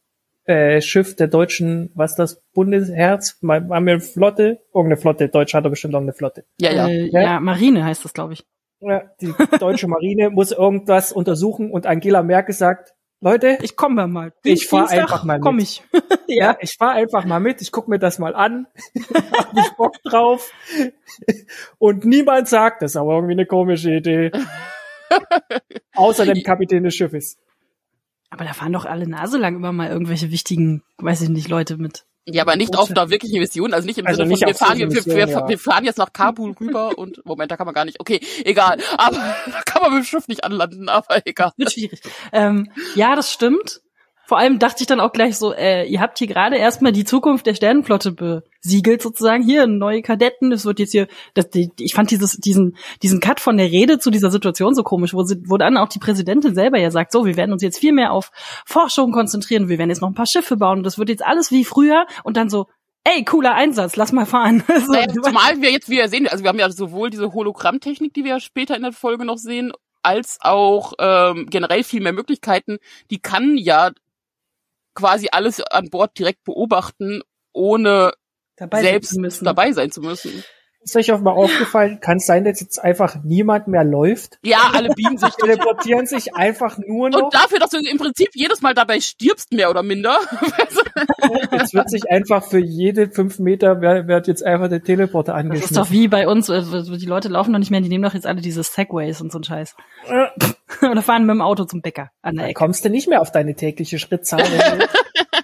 äh, Schiff der deutschen, was das Bundesherz, haben wir eine Flotte? Irgendeine Flotte, Deutsch hat er bestimmt auch eine Flotte. Ja, ja. Äh, ja. ja, Marine heißt das, glaube ich. Ja, die deutsche Marine muss irgendwas untersuchen und Angela Merkel sagt, Leute, ich komme mal. Ich fahr einfach mal mit. Komm ich. *laughs* ja. ja, ich fahr einfach mal mit. Ich guck mir das mal an. *laughs* Hab ich Bock drauf. Und niemand sagt, das ist aber irgendwie eine komische Idee. *laughs* Außer dem Kapitän des Schiffes. Aber da fahren doch alle Nase lang immer mal irgendwelche wichtigen, weiß ich nicht, Leute mit. Ja, aber nicht auf einer wirklichen Mission, also nicht im also Sinne von, wir fahren, wir, Mission, wir, ja. wir, fahren jetzt nach Kabul rüber *laughs* und, Moment, da kann man gar nicht, okay, egal, aber *laughs* da kann man mit dem Schiff nicht anlanden, aber egal. Wird *laughs* schwierig. Ähm, ja, das stimmt. Vor allem dachte ich dann auch gleich so, äh, ihr habt hier gerade erstmal die Zukunft der Sternenflotte besiegelt sozusagen. Hier neue Kadetten. Es wird jetzt hier, das, die, ich fand dieses, diesen, diesen Cut von der Rede zu dieser Situation so komisch, wo, sie, wo dann auch die Präsidentin selber ja sagt, so, wir werden uns jetzt viel mehr auf Forschung konzentrieren. Wir werden jetzt noch ein paar Schiffe bauen das wird jetzt alles wie früher und dann so, ey, cooler Einsatz, lass mal fahren. *laughs* so, naja, zumal wir jetzt wieder sehen, also wir haben ja sowohl diese Hologrammtechnik, die wir später in der Folge noch sehen, als auch ähm, generell viel mehr Möglichkeiten. Die kann ja quasi alles an Bord direkt beobachten, ohne dabei selbst dabei sein zu müssen. Ist euch auch mal aufgefallen, kann es sein, dass jetzt einfach niemand mehr läuft? Ja, alle beamen sich. *laughs* teleportieren sich einfach nur noch. Und dafür, dass du im Prinzip jedes Mal dabei stirbst, mehr oder minder. *laughs* jetzt wird sich einfach für jede fünf Meter wird jetzt einfach der Teleporter angeschmissen. Das ist doch wie bei uns, äh, die Leute laufen noch nicht mehr, die nehmen doch jetzt alle diese Segways und so ein Scheiß. *laughs* oder fahren mit dem Auto zum Bäcker an der Ecke. Dann kommst du nicht mehr auf deine tägliche Schrittzahl. *laughs*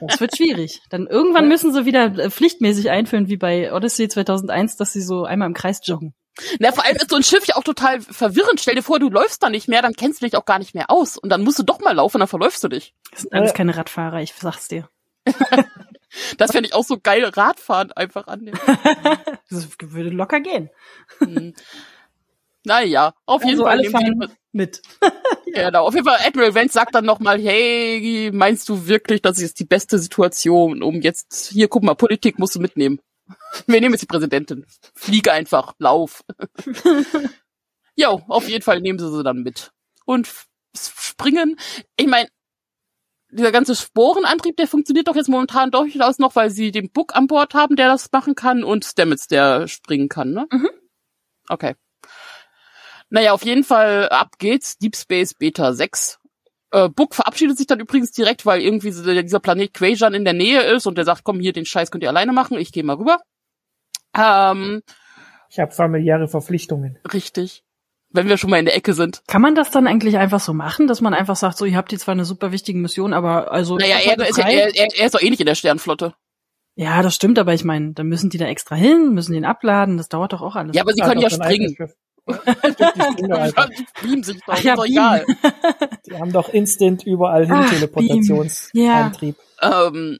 Das wird schwierig. Dann irgendwann müssen sie wieder äh, pflichtmäßig einführen, wie bei Odyssey 2001, dass sie so einmal im Kreis joggen. Na, vor allem ist so ein Schiff ja auch total verwirrend. Stell dir vor, du läufst da nicht mehr, dann kennst du dich auch gar nicht mehr aus. Und dann musst du doch mal laufen, dann verläufst du dich. Das sind alles keine Radfahrer, ich sag's dir. *laughs* das fände ich auch so geil, Radfahren einfach annehmen. das würde locker gehen. Naja, auf jeden also Fall. Alle fahren mit. *laughs* *laughs* ja. Genau, auf jeden Fall Admiral Vance sagt dann nochmal, hey, meinst du wirklich, das ist die beste Situation, um jetzt, hier, guck mal, Politik musst du mitnehmen. *laughs* Wir nehmen jetzt die Präsidentin. Fliege einfach, lauf. jo, auf jeden Fall nehmen sie sie dann mit. Und springen, ich meine, dieser ganze Sporenantrieb, der funktioniert doch jetzt momentan durchaus noch, weil sie den Book an Bord haben, der das machen kann und Stamets, der springen kann, ne? Mhm. Okay. Naja, auf jeden Fall ab geht's. Deep Space Beta 6. Äh, Book verabschiedet sich dann übrigens direkt, weil irgendwie dieser Planet Quajan in der Nähe ist und der sagt, komm hier, den Scheiß könnt ihr alleine machen, ich gehe mal rüber. Ähm, ich habe familiäre Verpflichtungen. Richtig wenn wir schon mal in der Ecke sind. Kann man das dann eigentlich einfach so machen, dass man einfach sagt, so, ihr habt jetzt zwar eine super wichtige Mission, aber also. Naja, er, ist, er, er, er ist doch eh nicht in der Sternflotte. Ja, das stimmt, aber ich meine, dann müssen die da extra hin, müssen den abladen, das dauert doch auch alles. Ja, aber sie können ja springen. Beam sich *laughs* doch, ja, doch egal. Die haben doch instant überall hin Teleportationsantrieb. Ja. Ähm,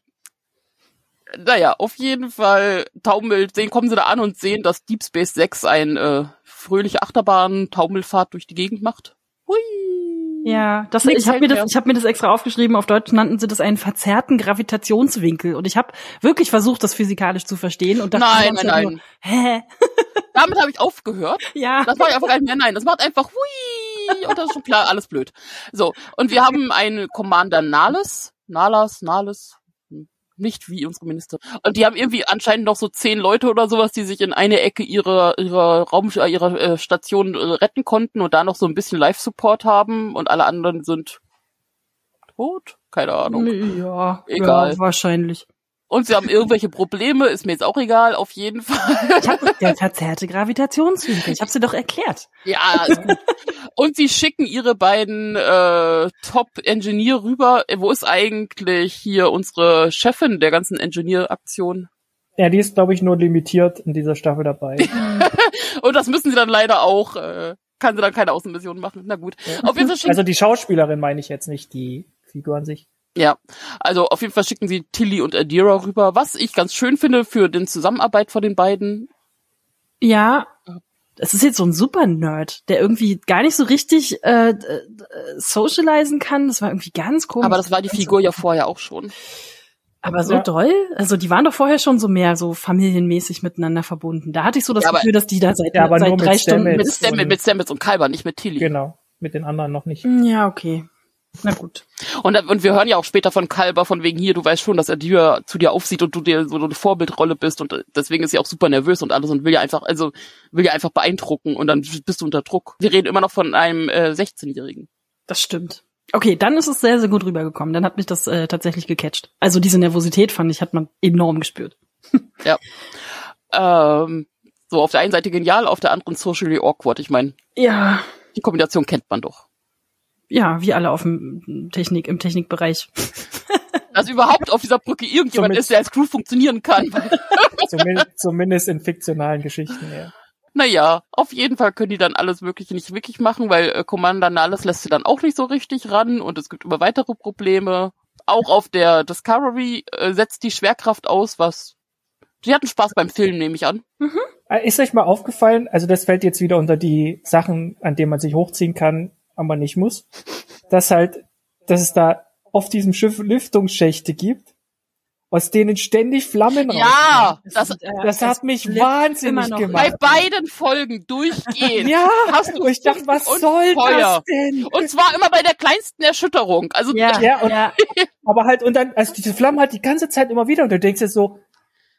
naja, auf jeden Fall taumelt, sehen, kommen sie da an und sehen, dass Deep Space 6 ein äh, fröhliche Achterbahn, Taumelfahrt durch die Gegend macht. Hui. Ja, das, ich habe mir das, ich habe mir das extra aufgeschrieben. Auf Deutsch nannten sie das einen verzerrten Gravitationswinkel. Und ich habe wirklich versucht, das physikalisch zu verstehen. Und nein, nein, nein. Nur, *laughs* hä? Damit habe ich aufgehört. Ja. Das war einfach nicht mehr. Nein, das macht einfach hui und das ist schon klar, alles blöd. So und wir haben einen Commander Nales, Nalas, Nales, nicht wie unsere Minister. Und die haben irgendwie anscheinend noch so zehn Leute oder sowas, die sich in eine Ecke ihrer ihrer Raum äh, ihrer äh, Station äh, retten konnten und da noch so ein bisschen Live-Support haben und alle anderen sind tot. Keine Ahnung. Ja, egal. Ja, wahrscheinlich und sie haben irgendwelche Probleme, ist mir jetzt auch egal, auf jeden Fall. Ich hab, der verzerrte Gravitationswinkel, ich habe sie doch erklärt. Ja, gut. Und sie schicken ihre beiden äh, Top-Engineer rüber. Wo ist eigentlich hier unsere Chefin der ganzen Engineer-Aktion? Ja, die ist, glaube ich, nur limitiert in dieser Staffel dabei. *laughs* Und das müssen sie dann leider auch, äh, kann sie dann keine Außenmission machen. Na gut. Ja. Auf jeden Fall also die Schauspielerin meine ich jetzt nicht, die Figur an sich. Ja, also auf jeden Fall schicken sie Tilly und Adira rüber, was ich ganz schön finde für den Zusammenarbeit von den beiden. Ja, es ist jetzt so ein Super-Nerd, der irgendwie gar nicht so richtig äh, äh, socialisen kann. Das war irgendwie ganz komisch. Aber das war die Figur ja vorher auch schon. Aber so ja. doll? Also die waren doch vorher schon so mehr so familienmäßig miteinander verbunden. Da hatte ich so das ja, Gefühl, dass die da seit, ja, seit drei Stunden mit Stamets, mit Stamets und Kalber, nicht mit Tilly. Genau, mit den anderen noch nicht. Ja, okay. Na gut. Und, und wir hören ja auch später von Kalber von wegen hier, du weißt schon, dass er dir zu dir aufsieht und du dir so eine Vorbildrolle bist und deswegen ist sie auch super nervös und alles und will ja einfach, also will ja einfach beeindrucken und dann bist du unter Druck. Wir reden immer noch von einem äh, 16-Jährigen. Das stimmt. Okay, dann ist es sehr, sehr gut rübergekommen. Dann hat mich das äh, tatsächlich gecatcht. Also diese Nervosität fand ich, hat man enorm gespürt. *laughs* ja. Ähm, so auf der einen Seite genial, auf der anderen socially awkward. Ich meine, ja. Die Kombination kennt man doch ja, wie alle auf dem Technik, im Technikbereich. Dass *laughs* überhaupt auf dieser Brücke irgendjemand zumindest, ist, der als Crew funktionieren kann. *laughs* zumindest, zumindest in fiktionalen Geschichten, ja. Naja, auf jeden Fall können die dann alles Mögliche nicht wirklich machen, weil äh, Commander Nahles lässt sie dann auch nicht so richtig ran und es gibt immer weitere Probleme. Auch auf der Discovery äh, setzt die Schwerkraft aus, was Sie hatten Spaß beim Film, nehme ich an. Mhm. Äh, ist euch mal aufgefallen, also das fällt jetzt wieder unter die Sachen, an denen man sich hochziehen kann, aber nicht muss, dass halt, dass es da auf diesem Schiff Lüftungsschächte gibt, aus denen ständig Flammen Ja, das, das, das hat mich wahnsinnig gemacht. Bei beiden Folgen durchgehend. *laughs* ja, hast du ich dachte, was soll Feuer. das denn? Und zwar immer bei der kleinsten Erschütterung. Also ja, ja, und, ja. aber halt und dann, also diese Flammen halt die ganze Zeit immer wieder und du denkst dir so,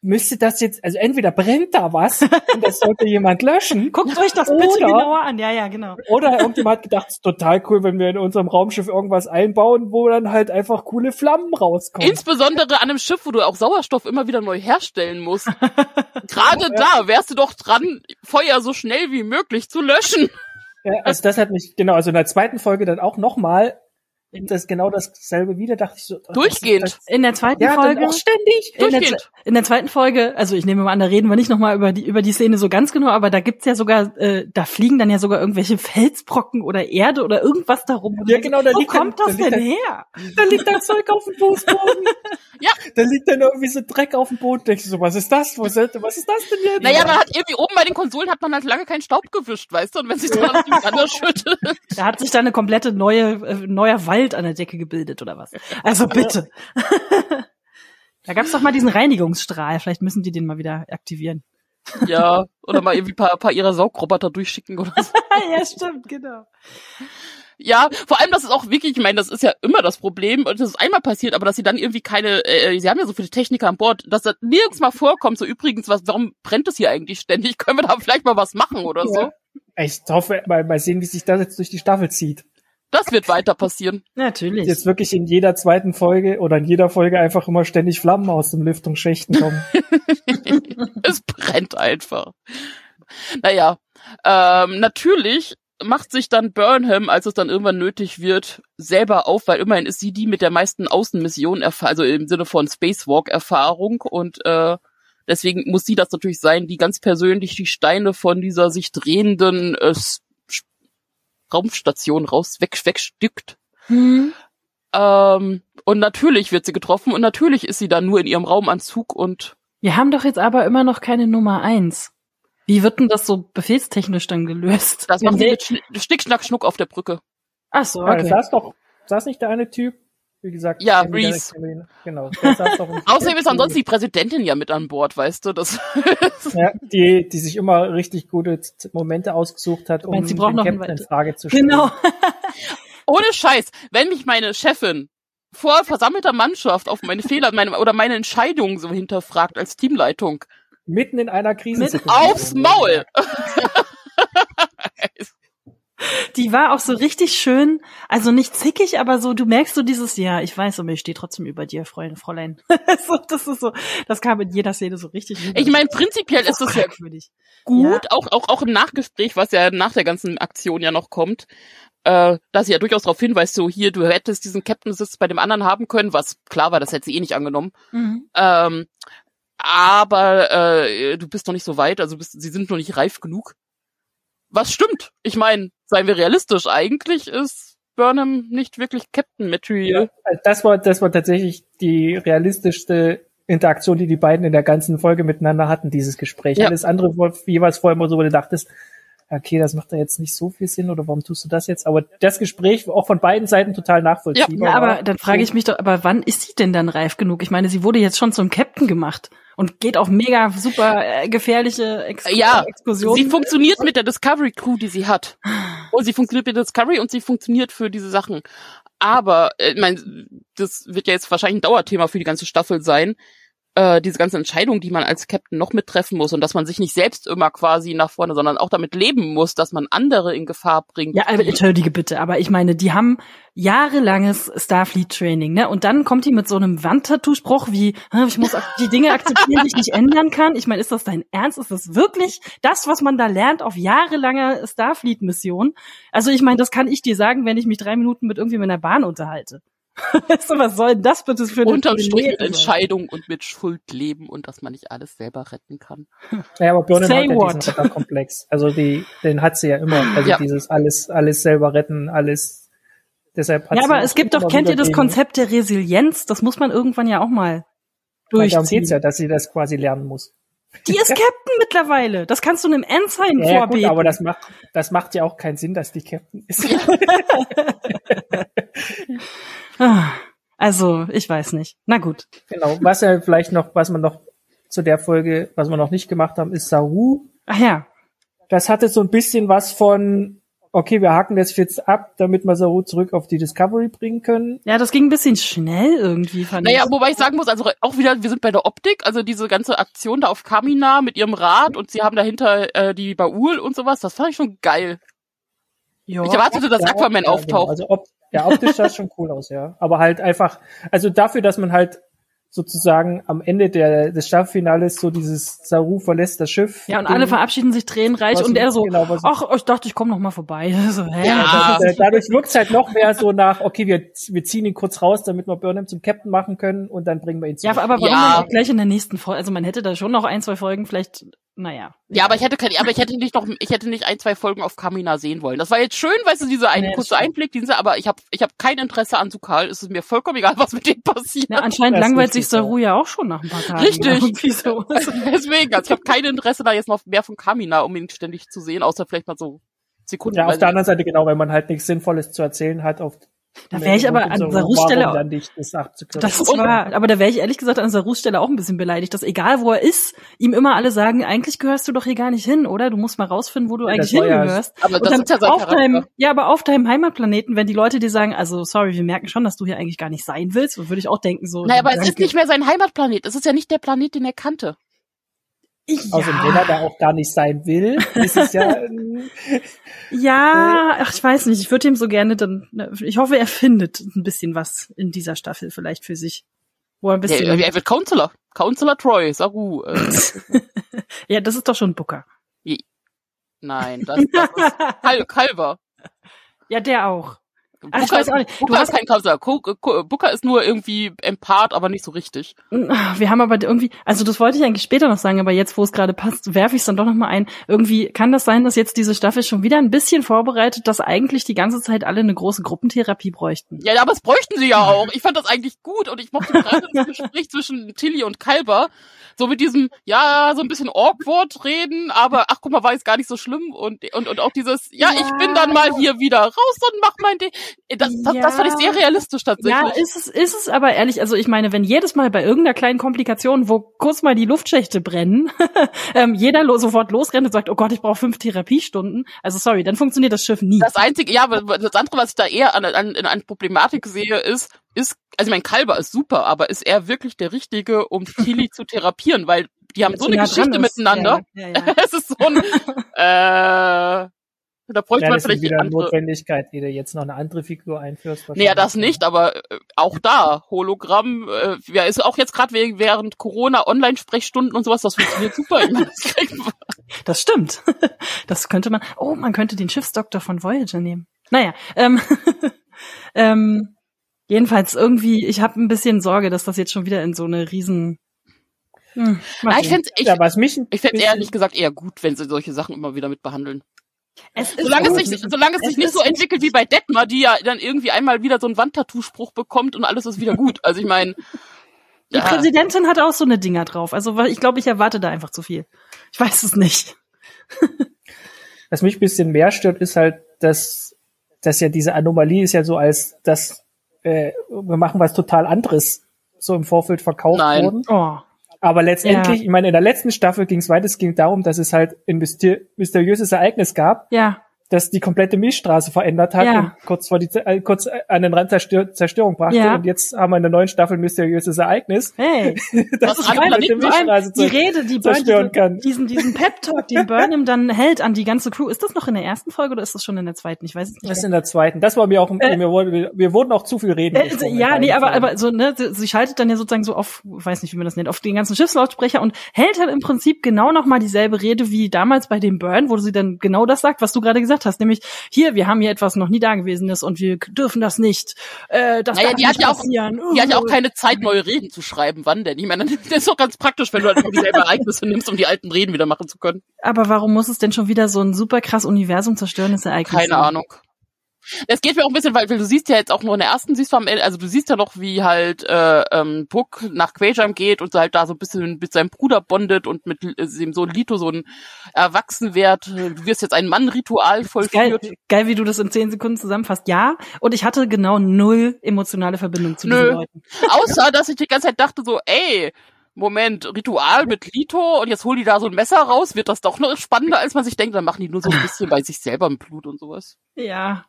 müsste das jetzt, also entweder brennt da was *laughs* und das sollte jemand löschen. Guckt euch das bitte oder, genauer an, ja, ja, genau. Oder irgendjemand hat gedacht, es ist total cool, wenn wir in unserem Raumschiff irgendwas einbauen, wo dann halt einfach coole Flammen rauskommen. Insbesondere an einem Schiff, wo du auch Sauerstoff immer wieder neu herstellen musst. *laughs* Gerade ja. da wärst du doch dran, Feuer so schnell wie möglich zu löschen. Ja, also das hat mich, genau, also in der zweiten Folge dann auch nochmal das genau dasselbe wieder, dachte ich so. Durchgehend. Das, in der zweiten ja, Folge. Auch ständig. In der, in der, zweiten Folge, also ich nehme mal an, da reden wir nicht nochmal über die, über die Szene so ganz genau, aber da gibt's ja sogar, äh, da fliegen dann ja sogar irgendwelche Felsbrocken oder Erde oder irgendwas darum. Ja, genau, da Wo liegt kommt dann, das da denn her? Da liegt dann Zeug auf dem Fußboden. *laughs* ja. Da liegt dann irgendwie so Dreck auf dem Boden. Denkst du so, was ist das? Was ist das denn jetzt? Naja, man hat irgendwie oben bei den Konsolen hat man halt lange keinen Staub gewischt, weißt du? Und wenn sich da alles *laughs* anders schüttelt. Da hat sich dann eine komplette neue, äh, neuer Wald an der Decke gebildet gebildet oder was. Also bitte. *laughs* da gab's doch mal diesen Reinigungsstrahl. Vielleicht müssen die den mal wieder aktivieren. Ja, oder mal irgendwie paar, paar ihrer Saugroboter durchschicken oder so. *laughs* ja, stimmt, genau. Ja, vor allem, das ist auch wirklich, ich meine, das ist ja immer das Problem, und das ist einmal passiert, aber dass sie dann irgendwie keine, äh, sie haben ja so viele Techniker an Bord, dass das nirgends mal vorkommt, so übrigens, was, warum brennt es hier eigentlich ständig? Können wir da vielleicht mal was machen oder ja. so? Ich hoffe, mal, mal sehen, wie sich das jetzt durch die Staffel zieht. Das wird weiter passieren. Natürlich. Jetzt wirklich in jeder zweiten Folge oder in jeder Folge einfach immer ständig Flammen aus dem Lüftungsschächten kommen. *laughs* es brennt einfach. Naja, ähm, natürlich macht sich dann Burnham, als es dann irgendwann nötig wird, selber auf, weil immerhin ist sie die mit der meisten Außenmissionen, also im Sinne von Spacewalk-Erfahrung und äh, deswegen muss sie das natürlich sein, die ganz persönlich die Steine von dieser sich drehenden äh, Raumstation raus weg, wegstückt. Mhm. Ähm, und natürlich wird sie getroffen und natürlich ist sie dann nur in ihrem Raumanzug und wir haben doch jetzt aber immer noch keine Nummer eins. Wie wird denn das so befehlstechnisch dann gelöst? Das machen sie mit Schn Schnick, Schnack, Schnuck auf der Brücke. Ach so, okay. Ja, saß doch, saß nicht der eine Typ? Wie gesagt. Ja, Reese. Genau. *laughs* Außerdem ist ansonsten die Präsidentin ja mit an Bord, weißt du, das. ja, die, die sich immer richtig gute Momente ausgesucht hat, um meine, sie braucht noch Captain in Frage zu stellen. Genau. *laughs* Ohne Scheiß, wenn mich meine Chefin vor versammelter Mannschaft auf meine Fehler meine, oder meine Entscheidungen so hinterfragt als Teamleitung, Mitten in einer Krise. Aufs Maul! *laughs* Die war auch so richtig schön, also nicht zickig, aber so, du merkst so dieses, ja, ich weiß, aber ich stehe trotzdem über dir, Freundin, Fräulein. *laughs* so, das ist so, das kam in jeder Szene so richtig. Ich meine, prinzipiell ist das ja gut, ja. auch, auch, auch im Nachgespräch, was ja nach der ganzen Aktion ja noch kommt, äh, dass sie ja durchaus darauf hinweist, so hier, du hättest diesen Captain Sitz bei dem anderen haben können, was klar war, das hätte sie eh nicht angenommen. Mhm. Ähm, aber äh, du bist noch nicht so weit, also bist, sie sind noch nicht reif genug. Was stimmt? Ich meine, seien wir realistisch, eigentlich ist Burnham nicht wirklich Captain Material. Ja, also das war das war tatsächlich die realistischste Interaktion, die die beiden in der ganzen Folge miteinander hatten, dieses Gespräch. Ja. Alles andere war jeweils vorher immer so, wo du dachtest, okay, das macht da jetzt nicht so viel Sinn oder warum tust du das jetzt? Aber das Gespräch war auch von beiden Seiten total nachvollziehbar. Ja, aber dann frage ich mich doch, aber wann ist sie denn dann reif genug? Ich meine, sie wurde jetzt schon zum Captain gemacht und geht auf mega super äh, gefährliche Ex ja, Exkursionen. Sie funktioniert mit der Discovery Crew, die sie hat. Und sie funktioniert mit der Discovery und sie funktioniert für diese Sachen. Aber, äh, ich meine, das wird ja jetzt wahrscheinlich ein Dauerthema für die ganze Staffel sein äh, diese ganze Entscheidung, die man als Captain noch mittreffen muss und dass man sich nicht selbst immer quasi nach vorne, sondern auch damit leben muss, dass man andere in Gefahr bringt. Ja, aber, entschuldige bitte, aber ich meine, die haben jahrelanges Starfleet-Training, ne? Und dann kommt die mit so einem Wandtattoo-Spruch wie, ich muss die Dinge akzeptieren, die ich nicht ändern kann. Ich meine, ist das dein Ernst? Ist das wirklich das, was man da lernt auf jahrelanger Starfleet-Mission? Also ich meine, das kann ich dir sagen, wenn ich mich drei Minuten mit irgendwie mit einer Bahn unterhalte. *laughs* so, was soll denn das bitte für eine Unterm Strich mit Entscheidung und mit Schuld leben und dass man nicht alles selber retten kann. Ja, aber Burnham hat ja diesen Komplex. Also die, den hat sie ja immer. Also ja. dieses alles, alles selber retten, alles. Deshalb hat ja, aber es gibt doch, kennt ihr das Konzept der Resilienz? Das muss man irgendwann ja auch mal durchziehen. Darum geht's ja, dass sie das quasi lernen muss. Die ist *laughs* Captain mittlerweile. Das kannst du einem Ensign ja, vorbeten. Gut, aber das macht, das macht ja auch keinen Sinn, dass die Captain ist. *laughs* Ah, also, ich weiß nicht. Na gut. Genau. Was ja vielleicht noch, was man noch zu der Folge, was wir noch nicht gemacht haben, ist Saru. Ach ja. Das hatte so ein bisschen was von, okay, wir haken das jetzt ab, damit wir Saru zurück auf die Discovery bringen können. Ja, das ging ein bisschen schnell irgendwie, fand naja, ich. Naja, wobei ich sagen muss, also auch wieder, wir sind bei der Optik, also diese ganze Aktion da auf Kamina mit ihrem Rad und sie haben dahinter äh, die Baul und sowas, das fand ich schon geil. Jo. Ich erwartete, dass ja, Aquaman ja, auftaucht. Genau. Also ob, ja, optisch sah es schon cool aus, ja. Aber halt einfach, also dafür, dass man halt sozusagen am Ende der, des Staffelfinales so dieses Saru verlässt das Schiff. Ja, und alle verabschieden sich tränenreich und er so, genau, ach, ich dachte, ich komme noch mal vorbei. *laughs* So, hä? Ja, ja dadurch wirkt halt noch mehr so nach, okay, wir, wir ziehen ihn kurz raus, damit wir Burnham zum Captain machen können und dann bringen wir ihn zurück. Ja, aber warum ja. auch gleich in der nächsten Folge? Also man hätte da schon noch ein, zwei Folgen vielleicht naja. Ja, aber ich hätte kein, aber ich hätte nicht noch, ich hätte nicht ein, zwei Folgen auf Kamina sehen wollen. Das war jetzt schön, weißt du, diese eine nee, kurze Einblick, diese, aber ich habe ich hab kein Interesse an Sukal. Es ist mir vollkommen egal, was mit dem passiert. Ja, anscheinend das langweilt sich Saru ja auch schon nach ein paar Tagen. Richtig. So. Deswegen, also ich habe kein Interesse da jetzt noch mehr von Kamina, um ihn ständig zu sehen, außer vielleicht mal so Sekunden. Ja, auf der anderen Seite genau, wenn man halt nichts Sinnvolles zu erzählen hat, auf Da wäre ich aber an Sarus Stelle dann nicht, das, das war, aber da wäre ich ehrlich gesagt an Sarus Stelle auch ein bisschen beleidigt, dass egal wo er ist, ihm immer alle sagen, eigentlich gehörst du doch hier gar nicht hin, oder? Du musst mal rausfinden, wo du ja, eigentlich hingehörst. Ja, aber das ist ja auf deinem, ja, aber auf deinem Heimatplaneten, wenn die Leute dir sagen, also sorry, wir merken schon, dass du hier eigentlich gar nicht sein willst, würde ich auch denken so. Naja, aber es ist nicht mehr sein Heimatplanet. Es ist ja nicht der Planet, den er kannte. Ja. Also wenn er da auch gar nicht sein will, ist es ja. *laughs* ja, ach, ich weiß nicht. Ich würde ihm so gerne dann. Ne, ich hoffe, er findet ein bisschen was in dieser Staffel vielleicht für sich. Wo er ein bisschen. Ja, er wird Counselor. Counselor Troy, Saru. Äh. *laughs* ja, das ist doch schon Booker. Nein, das, das ist *laughs* Kal Kalver. Ja, der auch. Ach, ich weiß auch nicht. Booker ist kein Counselor. Booker ist nur irgendwie Empath, aber nicht so richtig. Wir haben aber irgendwie, also das wollte ich eigentlich später noch sagen, aber jetzt, wo es gerade passt, werfe ich es dann doch nochmal ein. Irgendwie kann das sein, dass jetzt diese Staffel schon wieder ein bisschen vorbereitet, dass eigentlich die ganze Zeit alle eine große Gruppentherapie bräuchten. Ja, aber es bräuchten sie ja auch. Ich fand das eigentlich gut und ich mochte gerade das *laughs* Gespräch zwischen Tilly und Kalber. So mit diesem, ja, so ein bisschen awkward reden, aber ach guck mal, war jetzt gar nicht so schlimm und, und, und auch dieses, ja. ich bin dann mal hier wieder raus und mach mein Ding. Das, das, ja. das fand ich sehr realistisch tatsächlich. Ja, ist es, ist es aber ehrlich, also ich meine, wenn jedes Mal bei irgendeiner kleinen Komplikation, wo kurz mal die Luftschächte brennen, *laughs* ähm, jeder lo sofort losrennt und sagt, oh Gott, ich brauche fünf Therapiestunden, also sorry, dann funktioniert das Schiff nie. Das einzige, ja, das andere, was ich da eher an, an, an Problematik sehe, ist, ist, also mein Kalber ist super, aber ist er wirklich der Richtige, um Tilly zu therapieren? Weil die haben so eine Geschichte miteinander. Ja, ja, ja. *laughs* es ist so ein, äh, da bräuchte ja, man vielleicht wieder andere Notwendigkeit, die du jetzt noch eine andere Figur einführst. Naja, das nicht, aber äh, auch da Hologramm, äh, ja, ist auch jetzt gerade während Corona Online-Sprechstunden und sowas, das funktioniert super. *laughs* *laughs* das stimmt. *laughs* Das könnte man. Oh, man könnte den Schiffsdoktor von Voyager nehmen. Naja, ähm, ähm, jedenfalls irgendwie, ich habe ein bisschen Sorge, dass das jetzt schon wieder in so eine riesen hm, Na, ich finde ich, ja, ich find's ehrlich gesagt eher gut, wenn sie solche Sachen immer wieder mit behandeln. Es solange, es sich, solange es, es sich nicht so entwickelt wie bei Detmar, die ja dann irgendwie einmal wieder so einen Wandtattoo-Spruch bekommt und alles ist wieder gut. Also ich meine. Die ja. Präsidentin hat auch so eine Dinger drauf. Also ich glaube, ich erwarte da einfach zu viel. Ich weiß es nicht. *laughs* Was mich ein bisschen mehr stört, ist halt, dass, dass ja diese Anomalie ist ja so als, dass äh, wir machen was total anderes so im Vorfeld verkauft Nein. worden. Oh. Aber letztendlich, ja. ich meine, in der letzten Staffel ging es weitestgehend darum, dass es halt ein mysteriöses Ereignis gab. Ja das die komplette Milchstraße verändert hat ja. und kurz vor die äh, kurz an den Rand Zerstör Zerstörung brachte ja. und jetzt haben wir in der neuen Staffel ein mysteriöses Ereignis. Hey, *laughs* das ist geil, die, Milchstraße die Rede, die zerstören kann. Diesen diesen Pep Talk, den Burnham dann hält an die ganze Crew. Ist das noch in der ersten Folge oder ist das schon in der zweiten? Ich weiß es nicht. Das ist in der zweiten. Das war mir auch äh, mir wurde, wir wurden auch zu viel reden. Äh, ja, nee, aber aber so ne, sie schaltet dann ja sozusagen so auf, weiß nicht, wie man das nennt, auf den ganzen Schiffslautsprecher und hält halt im Prinzip genau noch mal dieselbe Rede wie damals bei dem Burn, wo sie dann genau das sagt, was du gerade gesagt hast, nämlich hier, wir haben hier etwas noch nie dagewesenes und wir dürfen das nicht. Äh, das naja, die hat ja auch, die hat ja auch keine Zeit, neue Reden zu schreiben. Wann denn? Ich meine, *laughs* das ist doch ganz praktisch, wenn du halt dieselben Ereignisse nimmst, um die alten Reden wieder machen zu können. Aber warum muss es denn schon wieder so ein super krass Universum zerstörendes Ereignis Keine sein? Ahnung. Es geht mir auch ein bisschen, weil, weil du siehst ja jetzt auch nur in der ersten, siehst du am Ende, also du siehst ja noch, wie halt äh, ähm, Book nach Quajam geht und halt da so ein bisschen mit seinem Bruder bondet und mit äh, dem Sohn Lito so ein Erwachsenwert, du wirst jetzt ein Mann-Ritual vollführt. Geil, geil, wie du das in zehn Sekunden zusammenfasst. Ja, und ich hatte genau null emotionale Verbindung zu Nö. diesen Leuten. *laughs* Außer, dass ich die ganze Zeit dachte so, ey, Moment, Ritual mit Lito und jetzt holen die da so ein Messer raus, wird das doch noch spannender, als man sich denkt, dann machen die nur so ein bisschen bei sich selber im Blut und sowas. Ja,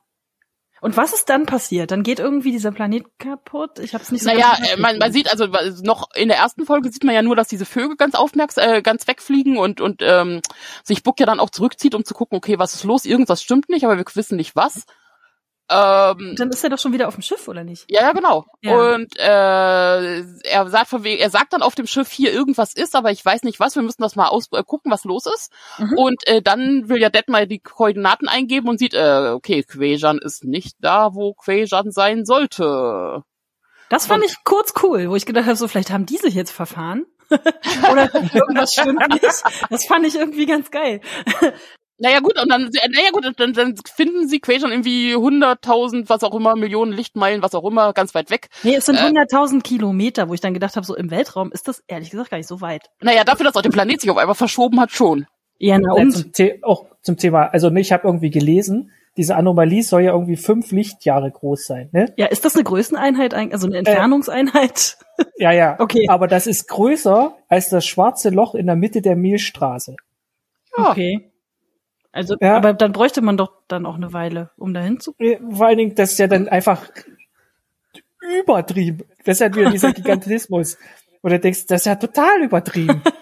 und was ist dann passiert? Dann geht irgendwie dieser Planet kaputt. Ich habe es nicht so. Naja, äh, man, man sieht also noch in der ersten Folge sieht man ja nur, dass diese Vögel ganz aufmerksam, äh, ganz wegfliegen und und ähm, sich Buck ja dann auch zurückzieht, um zu gucken, okay, was ist los? Irgendwas stimmt nicht, aber wir wissen nicht was. Ähm, dann ist er doch schon wieder auf dem Schiff, oder nicht? Ja, ja, genau. Ja. Und äh, er sagt von wegen, er sagt dann auf dem Schiff hier irgendwas ist, aber ich weiß nicht was. Wir müssen das mal aus äh, gucken, was los ist. Mhm. Und äh, dann will ja Detmar die Koordinaten eingeben und sieht, äh, okay, Quajan ist nicht da, wo Quajan sein sollte. Das fand und, ich kurz cool, wo ich gedacht habe, so vielleicht haben die sich jetzt verfahren. *laughs* Oder *laughs* irgendwas stimmt nicht. Das fand ich irgendwie ganz geil. Naja gut, und dann, naja gut, dann, dann finden sie Quajon irgendwie 100.000, was auch immer, Millionen Lichtmeilen, was auch immer, ganz weit weg. Nee, es sind äh, 100.000 Kilometer, wo ich dann gedacht habe, so im Weltraum ist das ehrlich gesagt gar nicht so weit. Naja, dafür, dass auch der Planet sich auf einmal verschoben hat, schon. Ja, na und? Zum auch zum Thema, also ich habe irgendwie gelesen, diese Anomalie soll ja irgendwie fünf Lichtjahre groß sein, ne? Ja, ist das eine Größeneinheit, also eine äh, Entfernungseinheit? Äh, ja, ja. *laughs* okay. Aber das ist größer als das schwarze Loch in der Mitte der Milchstraße. Ja. Okay. Also, ja. aber dann bräuchte man doch dann auch eine Weile, um dahin zu. Vor allen Dingen, das ist ja dann einfach übertrieben. Das ist ja wieder dieser *laughs* Gigantismus. Oder denkst, das ist ja total übertrieben. *laughs*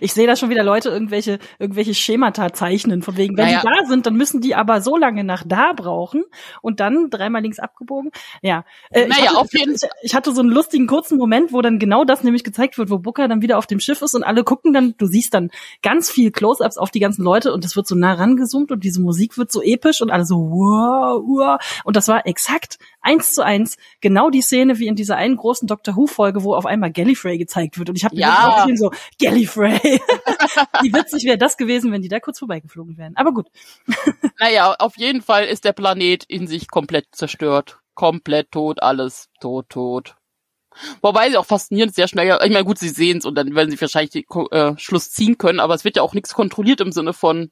Ich sehe da schon wieder Leute irgendwelche, irgendwelche Schemata zeichnen, von wegen, wenn naja. die da sind, dann müssen die aber so lange nach da brauchen und dann dreimal links abgebogen. Ja. Äh, naja, hatte, auf jeden Fall. Ich, ich, hatte so einen lustigen kurzen Moment, wo dann genau das nämlich gezeigt wird, wo Booker dann wieder auf dem Schiff ist und alle gucken dann, du siehst dann ganz viel Close-Ups auf die ganzen Leute und es wird so nah rangezoomt und diese Musik wird so episch und alle so, wow, wow. Und das war exakt eins zu eins genau die Szene wie in dieser einen großen Doctor Who Folge, wo auf einmal Gallifrey gezeigt wird. Und ich habe ja. mir so Gallifrey. *laughs* wie witzig wäre das gewesen, wenn die da kurz vorbeigeflogen wären. Aber gut. *laughs* naja, auf jeden Fall ist der Planet in sich komplett zerstört. Komplett tot, alles tot, tot. Wobei sie auch faszinierend sehr schnell, ich meine, gut, sie sehen es und dann werden sie wahrscheinlich den äh, Schluss ziehen können, aber es wird ja auch nichts kontrolliert im Sinne von,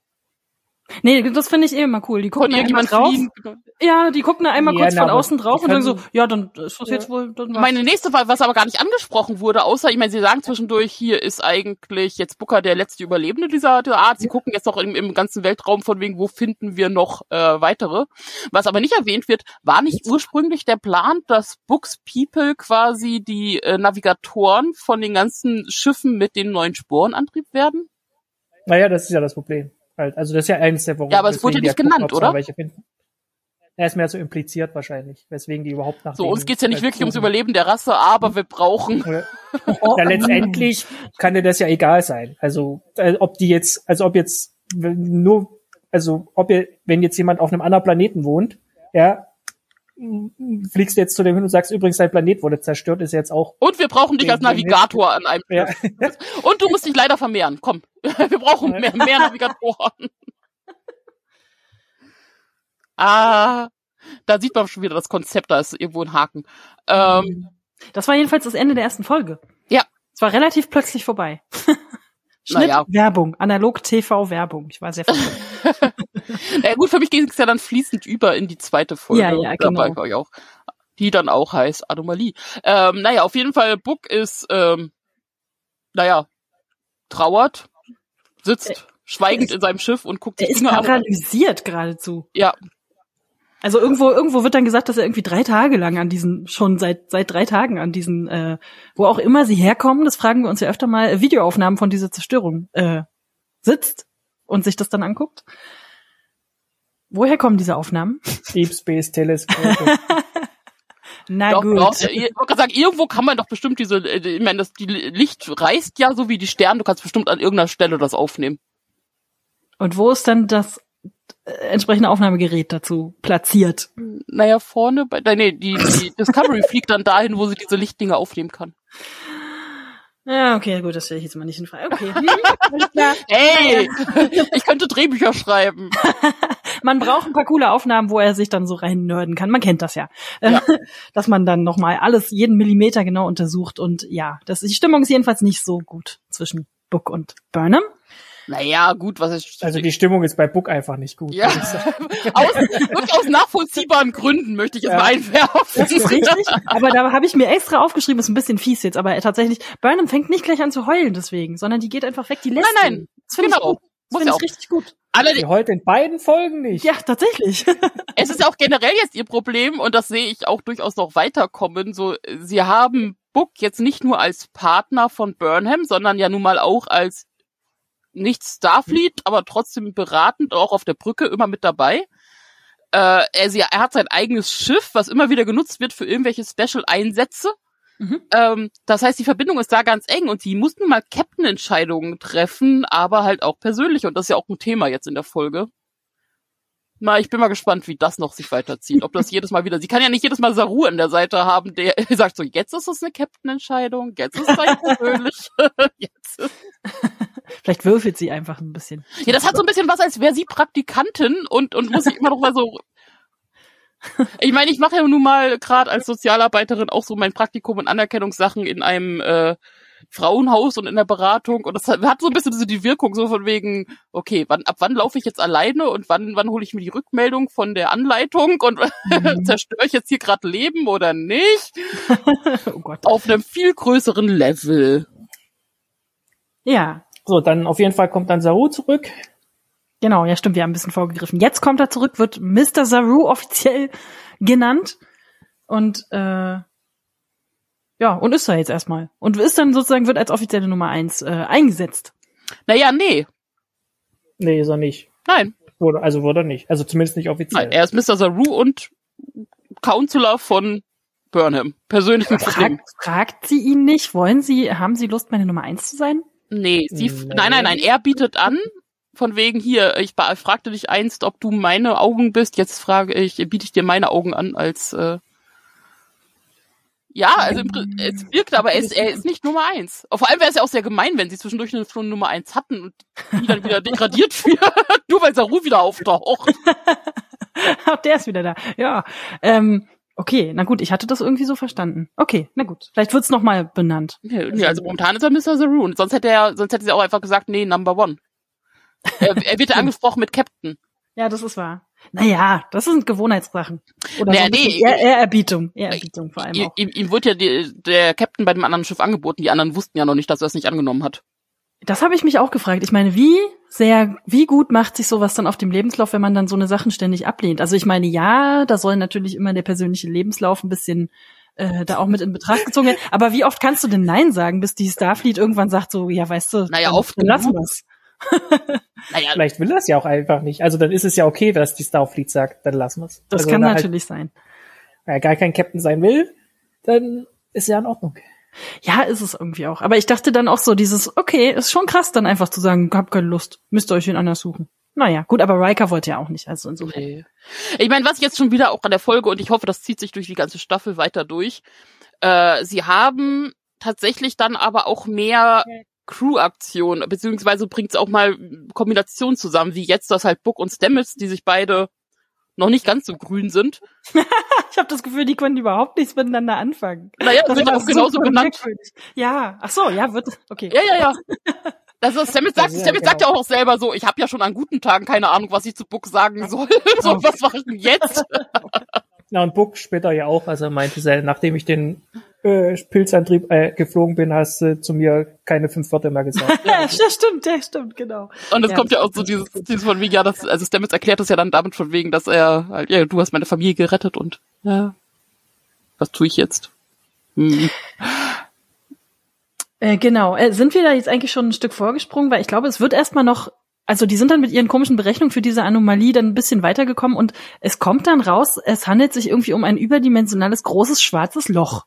Nee, das finde ich eh immer cool. Die gucken da einmal drauf. Ja, die gucken da einmal ja, kurz na, von außen drauf und sagen so, ja, dann ist das ja. jetzt wohl. Dann Meine nächste Frage, was aber gar nicht angesprochen wurde, außer, ich meine, Sie sagen zwischendurch, hier ist eigentlich jetzt Booker der letzte Überlebende dieser, dieser Art. Sie gucken jetzt noch im, im ganzen Weltraum von wegen, wo finden wir noch äh, weitere. Was aber nicht erwähnt wird, war nicht ursprünglich der Plan, dass Books People quasi die äh, Navigatoren von den ganzen Schiffen mit dem neuen Sporenantrieb werden? Naja, das ist ja das Problem. Halt. Also das ist ja eines der warum. Ja, aber es wurde ja nicht genannt, oder? Welche finden. Er ist mehr so impliziert wahrscheinlich, weswegen die überhaupt nach. So, uns geht's ja nicht wirklich ums Überleben der Rasse, aber wir brauchen. ja, letztendlich kann dir das ja egal sein. Also, äh, ob die jetzt, also ob jetzt nur, also ob ihr, wenn jetzt jemand auf einem anderen Planeten wohnt, ja, fliegst jetzt zu dem hin und sagst, übrigens, dein Planet wurde zerstört, ist jetzt auch. Und wir brauchen dich als Navigator an einem ja. Und du musst dich leider vermehren. Komm, *laughs* wir brauchen mehr, mehr Navigatoren. ah, da sieht man schon wieder das Konzept, da ist irgendwo ein Haken. Ähm, das war jedenfalls das Ende der ersten Folge. Ja. Es war relativ plötzlich vorbei. *laughs* Schnitt, naja. Werbung, analog TV Werbung. Ich war sehr verwirrt. *laughs* ja gut, für mich ging es ja dann fließend über in die zweite Folge. Ja, ja, genau. Dabei, auch, die dann auch heißt Anomalie. Ähm, naja, auf jeden Fall, Book ist, ähm, naja, trauert, sitzt er, schweigend in seinem Schiff und guckt sich Er ist paralysiert geradezu. Ja, also irgendwo, irgendwo wird dann gesagt, dass er irgendwie drei Tage lang an diesen, schon seit, seit drei Tagen an diesen, äh, wo auch immer sie herkommen, das fragen wir uns ja öfter mal, Videoaufnahmen von dieser Zerstörung, äh, sitzt und sich das dann anguckt. Woher kommen diese Aufnahmen? Deep Space Telescope. *laughs* Na doch, gut. Doch, ich wollte sagen, irgendwo kann man doch bestimmt diese, äh, ich meine, das die Licht reißt ja so wie die Sterne, du kannst bestimmt an irgendeiner Stelle das aufnehmen. Und wo ist dann das äh, entsprechende Aufnahmegerät dazu platziert. Naja, vorne bei, nee, die, die *laughs* Discovery fliegt dann dahin, wo sie diese Lichtdinger aufnehmen kann. Ja, okay, gut, das stelle ich jetzt mal nicht in Frage. Okay. *laughs* hey, ich könnte Drehbücher schreiben. *laughs* man braucht ein paar coole Aufnahmen, wo er sich dann so rein nörden kann. Man kennt das ja. ja. Dass man dann nochmal alles, jeden Millimeter genau untersucht und ja, das, die Stimmung ist jedenfalls nicht so gut zwischen Book und Burnham. Naja, gut, was ist. Also die Stimmung ist bei Book einfach nicht gut. Ja. *laughs* aus, aus nachvollziehbaren Gründen möchte ich es ja. mal einwerfen. Das ist richtig. Aber da habe ich mir extra aufgeschrieben, ist ein bisschen fies jetzt, aber tatsächlich, Burnham fängt nicht gleich an zu heulen deswegen, sondern die geht einfach weg, die lässt Nein, nein, das genau. ich gut. Das finde ich richtig gut. Alle, die heult in beiden Folgen nicht. Ja, tatsächlich. *laughs* es ist auch generell jetzt ihr Problem und das sehe ich auch durchaus noch weiterkommen. So, sie haben Book jetzt nicht nur als Partner von Burnham, sondern ja nun mal auch als nicht Starfleet, aber trotzdem beratend, auch auf der Brücke immer mit dabei. Äh, er, sie, er hat sein eigenes Schiff, was immer wieder genutzt wird für irgendwelche Special-Einsätze. Mhm. Ähm, das heißt, die Verbindung ist da ganz eng und sie mussten mal Captain-Entscheidungen treffen, aber halt auch persönlich. Und das ist ja auch ein Thema jetzt in der Folge. Na, ich bin mal gespannt, wie das noch sich weiterzieht. Ob das jedes Mal wieder, sie kann ja nicht jedes Mal Saru an der Seite haben, der *laughs* sagt so, jetzt ist es eine Captain-Entscheidung, jetzt ist es persönlich, *laughs* jetzt ist *laughs* Vielleicht würfelt sie einfach ein bisschen. Ja, das hat so ein bisschen was, als wäre sie Praktikantin und, und muss sich immer noch mal so *laughs* ich meine, ich mache ja nun mal gerade als Sozialarbeiterin auch so mein Praktikum und Anerkennungssachen in einem äh, Frauenhaus und in der Beratung und das hat, hat so ein bisschen so die Wirkung so von wegen, okay, wann, ab wann laufe ich jetzt alleine und wann, wann hole ich mir die Rückmeldung von der Anleitung und mhm. *laughs* zerstöre ich jetzt hier gerade Leben oder nicht? oh Gott. Auf einem viel größeren Level. Ja. So, dann auf jeden Fall kommt dann Saru zurück. Genau, ja stimmt, wir haben ein bisschen vorgegriffen. Jetzt kommt er zurück, wird Mr. Saru offiziell genannt und äh, ja, und ist er jetzt erstmal. Und ist dann sozusagen, wird als offizielle Nummer eins äh, eingesetzt. Naja, nee. Nee, ist er nicht. Nein. Wurde, also wurde er nicht. Also zumindest nicht offiziell. Nein, er ist Mr. Saru und Counselor von Burnham. Persönlich Frag, Fragt sie ihn nicht? Wollen sie, haben sie Lust, meine Nummer eins zu sein? Nee, sie, nee. nein, nein, nein, er bietet an, von wegen hier, ich fragte dich einst, ob du meine Augen bist, jetzt frage ich, biete ich dir meine Augen an als äh, ja, also es wirkt, aber er ist, er ist nicht Nummer eins. Vor allem wäre es ja auch sehr gemein, wenn sie zwischendurch eine Stunde Nummer eins hatten und die dann wieder degradiert *laughs* wird, nur weil Saru wieder auftaucht. *laughs* Ach, der ist wieder da. Ja. Ähm, okay, na gut, ich hatte das irgendwie so verstanden. Okay, na gut. Vielleicht wird's noch mal benannt. Ja, nee, also momentan ist er Mr. Saru und sonst hätte er, sonst hätte sie auch einfach gesagt, nee, Number One. er, er wird *laughs* ja angesprochen mit Captain. Ja, das ist wahr. Naja, das sind Gewohnheitssachen. Oder naja, so nee, Ehr Ehrerbietung. Ehrerbietung vor allem auch. Ihm, ihm wurde ja die, der Captain bei dem anderen Schiff angeboten. Die anderen wussten ja noch nicht, dass er es nicht angenommen hat. Das habe ich mich auch gefragt. Ich meine, wie sehr, wie gut macht sich sowas dann auf dem Lebenslauf, wenn man dann so eine Sachen ständig ablehnt? Also ich meine, ja, da soll natürlich immer der persönliche Lebenslauf ein bisschen äh, da auch mit in Betracht gezogen werden. Aber wie oft kannst du denn Nein sagen, bis die Starfleet irgendwann sagt so, ja, weißt du, naja, oft lassen wir's. *laughs* naja. Vielleicht will das ja auch einfach nicht. Also dann ist es ja okay, dass die Starfleet sagt, dann lassen wir es. Das also kann natürlich halt, sein. Wenn er gar kein Captain sein will, dann ist ja in Ordnung. Ja, ist es irgendwie auch. Aber ich dachte dann auch so, dieses, okay, ist schon krass, dann einfach zu sagen, hab keine Lust, müsst ihr euch wen anders suchen. Naja, gut, aber Riker wollte ja auch nicht, also insofern. Nee. Ich meine, was jetzt schon wieder auch an der Folge, und ich hoffe, das zieht sich durch die ganze Staffel weiter durch, äh, sie haben tatsächlich dann aber auch mehr Crew-Aktion, beziehungsweise bringt es auch mal Kombinationen zusammen, wie jetzt, dass halt Book und Stamets, die sich beide noch nicht ganz so grün sind. *laughs* ich habe das Gefühl, die können überhaupt nichts miteinander anfangen. Naja, das wird auch genauso genannt. Ja, ach so, ja, wird, okay. Ja, ja, ja. *laughs* Also Stamets sagt, ja, Stamets genau. sagt ja auch selber so, ich habe ja schon an guten Tagen keine Ahnung, was ich zu Book sagen soll. *laughs* so, was mache ich denn jetzt? Ja, und Book später ja auch, also er meinte, nachdem ich den äh, Pilzantrieb äh, geflogen bin, hast du zu mir keine fünf Wörter mehr gesagt. *laughs* ja, das stimmt, der stimmt, genau. Und es ja, kommt ja auch so dieses, dieses von wegen, ja, das, also Stamets erklärt das ja dann damit von wegen, dass er halt, ja, du hast meine Familie gerettet und ja, was tue ich jetzt? Hm. Äh, genau. Äh, sind wir da jetzt eigentlich schon ein Stück vorgesprungen? Weil ich glaube, es wird erstmal noch also die sind dann mit ihren komischen Berechnungen für diese Anomalie dann ein bisschen weitergekommen und es kommt dann raus, es handelt sich irgendwie um ein überdimensionales großes schwarzes Loch.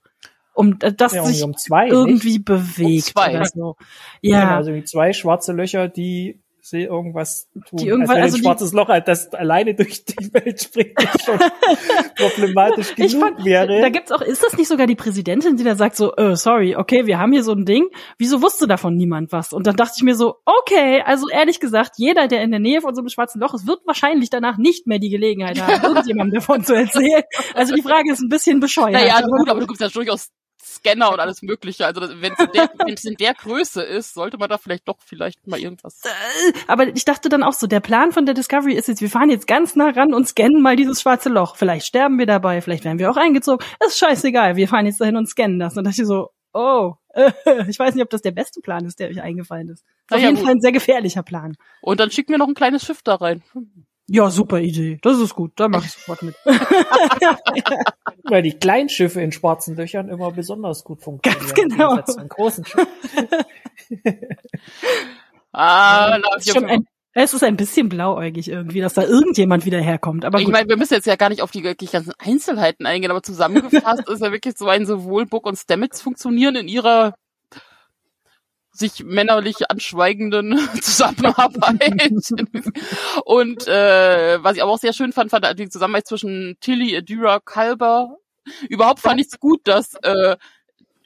Um das ja, sich um zwei, irgendwie nicht? bewegt. Um zwei. So. Ja. ja. Also zwei schwarze Löcher, die sehe irgendwas tun. Die irgendwas, also, also ein schwarzes Loch, das alleine durch die *laughs* Welt springt, schon *laughs* problematisch genug ich fand, wäre. Da gibt's auch, ist das nicht sogar die Präsidentin, die da sagt so, oh, sorry, okay, wir haben hier so ein Ding, wieso wusste davon niemand was? Und dann dachte ich mir so, okay, also ehrlich gesagt, jeder, der in der Nähe von so einem schwarzen Loch ist, wird wahrscheinlich danach nicht mehr die Gelegenheit haben, *laughs* irgendjemandem davon zu erzählen. Also die Frage ist ein bisschen bescheuert. Naja, gut, aber du gibst ja durchaus Scanner und alles Mögliche. Also wenn es in, der, *laughs* in der Größe ist, sollte man da vielleicht doch vielleicht mal irgendwas. Äh, aber ich dachte dann auch so, der Plan von der Discovery ist jetzt, wir fahren jetzt ganz nah ran und scannen mal dieses schwarze Loch. Vielleicht sterben wir dabei, vielleicht werden wir auch eingezogen. ist scheißegal, wir fahren jetzt dahin und scannen das. Und dachte ich so, oh, *laughs* ich weiß nicht, ob das der beste Plan ist, der euch eingefallen ist. Auf ja, jeden gut. Fall ein sehr gefährlicher Plan. Und dann schicken wir noch ein kleines Schiff da rein. Ja, super Idee. Das ist gut. Da mache ich sofort mit. *laughs* Weil die kleinen Schiffe in schwarzen Löchern immer besonders gut funktionieren. Ganz genau. großen *laughs* ah, es, ist ein, es ist ein bisschen blauäugig irgendwie, dass da irgendjemand wieder herkommt. Aber ich meine, wir müssen jetzt ja gar nicht auf die wirklich ganzen Einzelheiten eingehen, aber zusammengefasst *laughs* ist ja wirklich so ein sowohl Book und Stamets funktionieren in ihrer sich männerlich anschweigenden *laughs* Zusammenarbeit. und äh, was ich aber auch sehr schön fand, fand die Zusammenarbeit zwischen Tilly, Adira, Kalber. Überhaupt fand ich es gut, dass äh,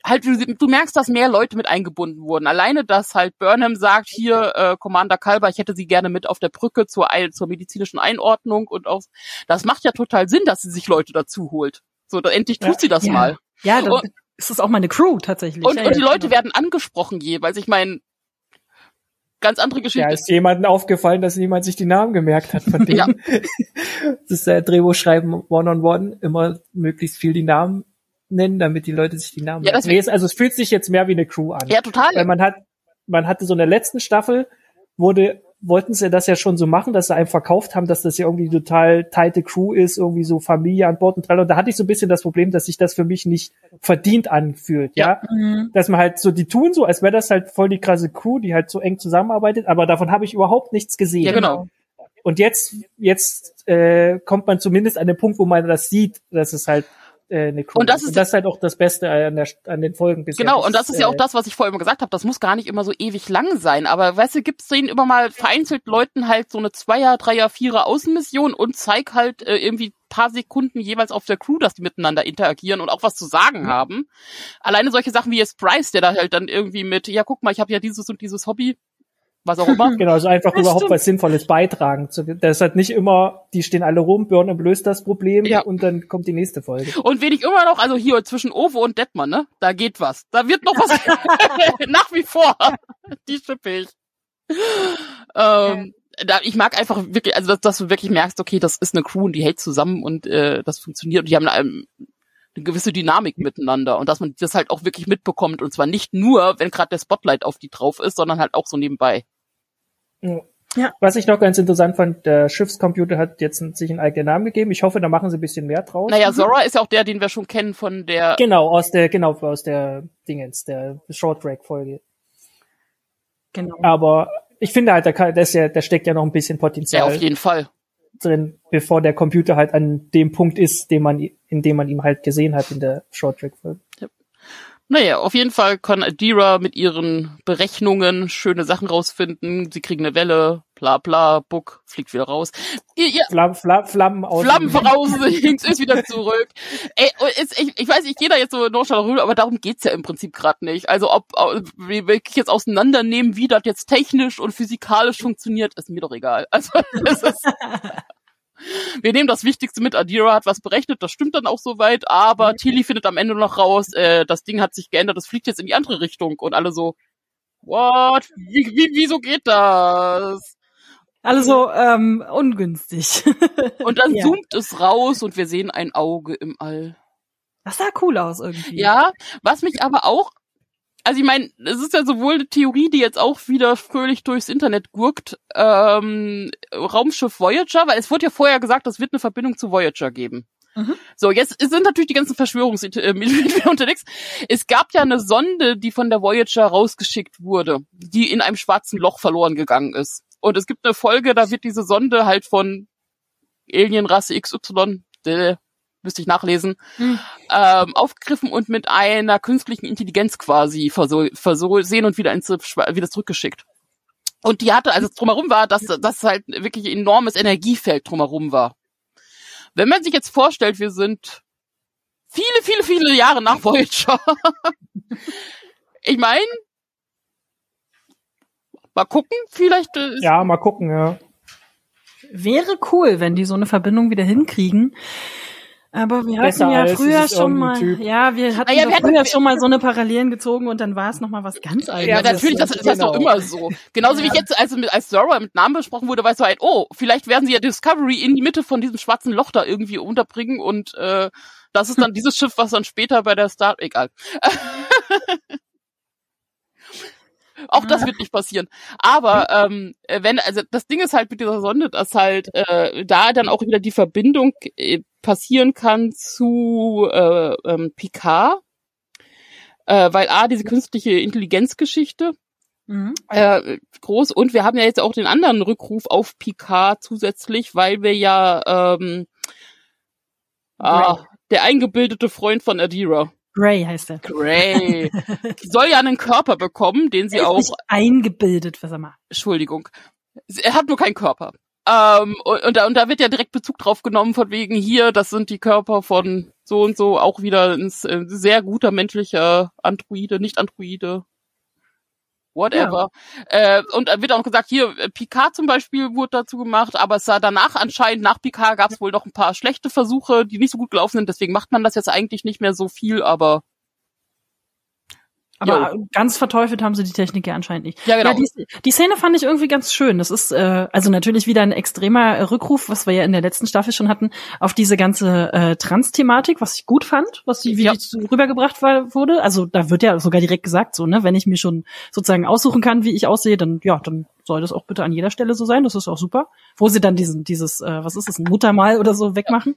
halt du, du merkst, dass mehr Leute mit eingebunden wurden. Alleine, dass halt Burnham sagt, hier äh, Commander Kalber, ich hätte sie gerne mit auf der Brücke zur, zur medizinischen Einordnung und auch das macht ja total Sinn, dass sie sich Leute dazu holt. So, da, endlich tut ja, sie das ja. mal. Ja, das, Es ist auch meine Crew tatsächlich. Und, ja, und die Leute werden angesprochen jeweils. Ich meine, ganz andere Geschichte. Ja, ist jemandem aufgefallen, dass niemand sich die Namen gemerkt hat von denen. ja. *laughs* Das ist der Drehbuchschreiben One-on-One, -on -one, immer möglichst viel die Namen nennen, damit die Leute sich die Namen ja, merken. Nee, also es fühlt sich jetzt mehr wie eine Crew an. Ja, total. Weil man hat, man hatte so in der letzten Staffel, wurde wollten sie das ja schon so machen, dass sie einem verkauft haben, dass das ja irgendwie total teilte Crew ist, irgendwie so Familie an Bord und Und da hatte ich so ein bisschen das Problem, dass sich das für mich nicht verdient anfühlt, ja. ja? Mhm. Dass man halt so, die tun so, als wäre das halt voll die krasse Crew, die halt so eng zusammenarbeitet, aber davon habe ich überhaupt nichts gesehen. Ja, genau. Und jetzt, jetzt äh, kommt man zumindest an den Punkt, wo man das sieht, dass es halt äh, eine Crew. Und das ist, und das ist halt auch das Beste an, der, an den Folgen bisher. Genau, und das ist ja auch äh, das, was ich vorher immer gesagt habe. Das muss gar nicht immer so ewig lang sein. Aber weißt du, gibt's denen immer mal vereinzelt Leuten halt so eine Zweier, Dreier, Vierer Außenmission und zeig halt äh, irgendwie paar Sekunden jeweils auf der Crew, dass die miteinander interagieren und auch was zu sagen mhm. haben. Alleine solche Sachen wie jetzt Bryce, der da halt dann irgendwie mit, ja guck mal, ich habe ja dieses und dieses Hobby, was auch immer. *laughs* genau, also einfach das überhaupt stimmt. was Sinnvolles beitragen. Das ist halt nicht immer, die stehen alle rum, Björn löst das Problem ja. und dann kommt die nächste Folge. Und wen ich immer noch, also hier zwischen Ovo und Detmer, ne, da geht was. Da wird noch was, *laughs* *laughs* nach wie vor. die schippe ich. Ähm, da, ich mag einfach wirklich, also dass, dass, du wirklich merkst, okay, das ist eine Crew und die hält zusammen und äh, das funktioniert und die haben eine, eine gewisse Dynamik miteinander und dass man das halt auch wirklich mitbekommt und zwar nicht nur, wenn gerade der Spotlight auf die drauf ist, sondern halt auch so nebenbei. Ja. Was ich noch ganz interessant fand, der Schiffscomputer hat jetzt sich einen eigenen Namen gegeben. Ich hoffe, da machen sie ein bisschen mehr draus. Naja, Zora ist ja auch der, den wir schon kennen von der. Genau, aus der, genau, aus der Dingens, der Short Track Folge. Genau. Aber ich finde halt, da, kann, das ja, da steckt ja noch ein bisschen Potenzial. Ja, auf jeden Fall. Drin, bevor der Computer halt an dem Punkt ist, den man, in dem man ihn halt gesehen hat in der Short Track Folge. Ja. Naja, auf jeden Fall kann Adira mit ihren Berechnungen schöne Sachen rausfinden. Sie kriegen eine Welle, bla bla, Buck fliegt wieder raus. Ihr, ihr, Flamm, Flamm, Flammen aus. Flammen voraus, Hinks *laughs* ist wieder zurück. Ey, ist, ich, ich weiß, ich gehe da jetzt so nonchalant rüber, aber darum geht's ja im Prinzip gerade nicht. Also ob, ob wir wirklich jetzt auseinandernehmen, wie das jetzt technisch und physikalisch funktioniert, ist mir doch egal. Also *laughs* das ist *laughs* wir nehmen das Wichtigste mit. Adira hat was berechnet, das stimmt dann auch soweit, aber mhm. Tilly findet am Ende noch raus, äh, das Ding hat sich geändert, das fliegt jetzt in die andere Richtung und alle so, what? Wie, wie, wieso geht das? Also ähm, ungünstig. *laughs* und dann ja. zoomt es raus und wir sehen ein Auge im All. Das sah cool aus irgendwie. Ja, was mich aber auch also ich meine, es ist ja sowohl eine Theorie, die jetzt auch wieder fröhlich durchs Internet gurkt, ähm, Raumschiff Voyager, weil es wurde ja vorher gesagt, es wird eine Verbindung zu Voyager geben. Mhm. So, jetzt sind natürlich die ganzen Verschwörungsmitglieder *laughs* unterwegs. Es gab ja eine Sonde, die von der Voyager rausgeschickt wurde, die in einem schwarzen Loch verloren gegangen ist. Und es gibt eine Folge, da wird diese Sonde halt von Alienrasse XY, müsste ich nachlesen, hm. ähm, aufgegriffen und mit einer künstlichen Intelligenz quasi versehen und wieder ins wieder zurückgeschickt. Und die hatte, also drumherum war, dass das halt wirklich ein enormes Energiefeld drumherum war. Wenn man sich jetzt vorstellt, wir sind viele, viele, viele Jahre nach Voyager. *laughs* ich meine, mal gucken, vielleicht. Äh, ja, mal gucken, ja. Wäre cool, wenn die so eine Verbindung wieder hinkriegen. Aber wir hatten ja früher schon mal, typ. ja, wir hatten ja, wir früher hatten, schon mal so eine Parallelen gezogen und dann war es noch mal was ganz eigenes. Ja, natürlich, das, das ist genau. doch immer so. Genauso ja. wie ich jetzt, als, als Zora mit Namen besprochen wurde, weißt du halt, oh, vielleicht werden sie ja Discovery in die Mitte von diesem schwarzen Loch da irgendwie unterbringen und äh, das ist dann dieses Schiff, was dann später bei der Star, egal. *laughs* Auch das wird nicht passieren. Aber ähm, wenn, also das Ding ist halt mit dieser Sonde, dass halt äh, da dann auch wieder die Verbindung äh, passieren kann zu äh, ähm, Picard. Äh, weil A, diese künstliche Intelligenzgeschichte mhm. äh, groß und wir haben ja jetzt auch den anderen Rückruf auf Picard zusätzlich, weil wir ja ähm, ah, der eingebildete Freund von Adira Gray heißt er. Gray. *laughs* Soll ja einen Körper bekommen, den sie er ist auch. Nicht eingebildet, was er macht. Entschuldigung. Er hat nur keinen Körper. Ähm, und, und, da, und da wird ja direkt Bezug drauf genommen, von wegen hier, das sind die Körper von so und so, auch wieder ein äh, sehr guter menschlicher Androide, nicht Androide, whatever. Ja. Äh, und wird auch gesagt, hier, äh, Picard zum Beispiel wurde dazu gemacht, aber es sah danach anscheinend, nach Picard gab es wohl noch ein paar schlechte Versuche, die nicht so gut gelaufen sind, deswegen macht man das jetzt eigentlich nicht mehr so viel, aber Aber jo. ganz verteufelt haben sie die Technik ja anscheinend nicht. Ja, genau. Ja, die, die, Szene fand ich irgendwie ganz schön. Das ist äh, also natürlich wieder ein extremer Rückruf, was wir ja in der letzten Staffel schon hatten, auf diese ganze äh, Trans-Thematik, was ich gut fand, was die, wie ja. die rübergebracht war, wurde. Also da wird ja sogar direkt gesagt, so, ne, wenn ich mir schon sozusagen aussuchen kann, wie ich aussehe, dann ja, dann soll das auch bitte an jeder Stelle so sein. Das ist auch super. Wo sie dann diesen, dieses, äh, was ist das, ein Muttermal oder so wegmachen.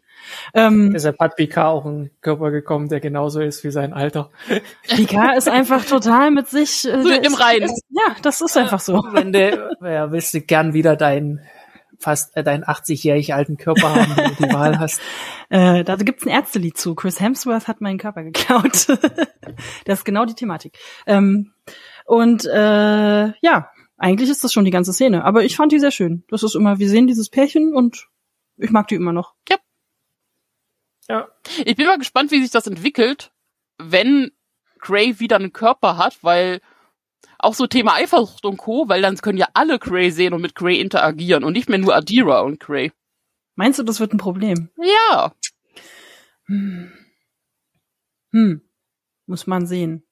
Ja. Ähm, Deshalb hat Picard auch ein Körper gekommen, der genauso ist wie sein Alter. *laughs* Picard ist einfach total mit sich. Äh, so im Reinen. Ja, das ist einfach so. *laughs* Wenn du, ja, willst du gern wieder deinen fast äh, deinen 80-jährig alten Körper haben, wenn du die Wahl hast. *laughs* Äh, da gibt's ein Ärztelied zu. Chris Hemsworth hat meinen Körper geklaut. das ist genau die Thematik. Ähm, und äh, ja, eigentlich ist das schon die ganze Szene. Aber ich fand die sehr schön. Das ist immer, wir sehen dieses Pärchen und ich mag die immer noch. Ja. Ja. Ich bin mal gespannt, wie sich das entwickelt, wenn Gray wieder einen Körper hat, weil auch so Thema Eifersucht und Co., weil dann können ja alle Gray sehen und mit Gray interagieren und nicht mehr nur Adira und Gray. Meinst du, das wird ein Problem? Ja. Hm. hm. Muss man sehen.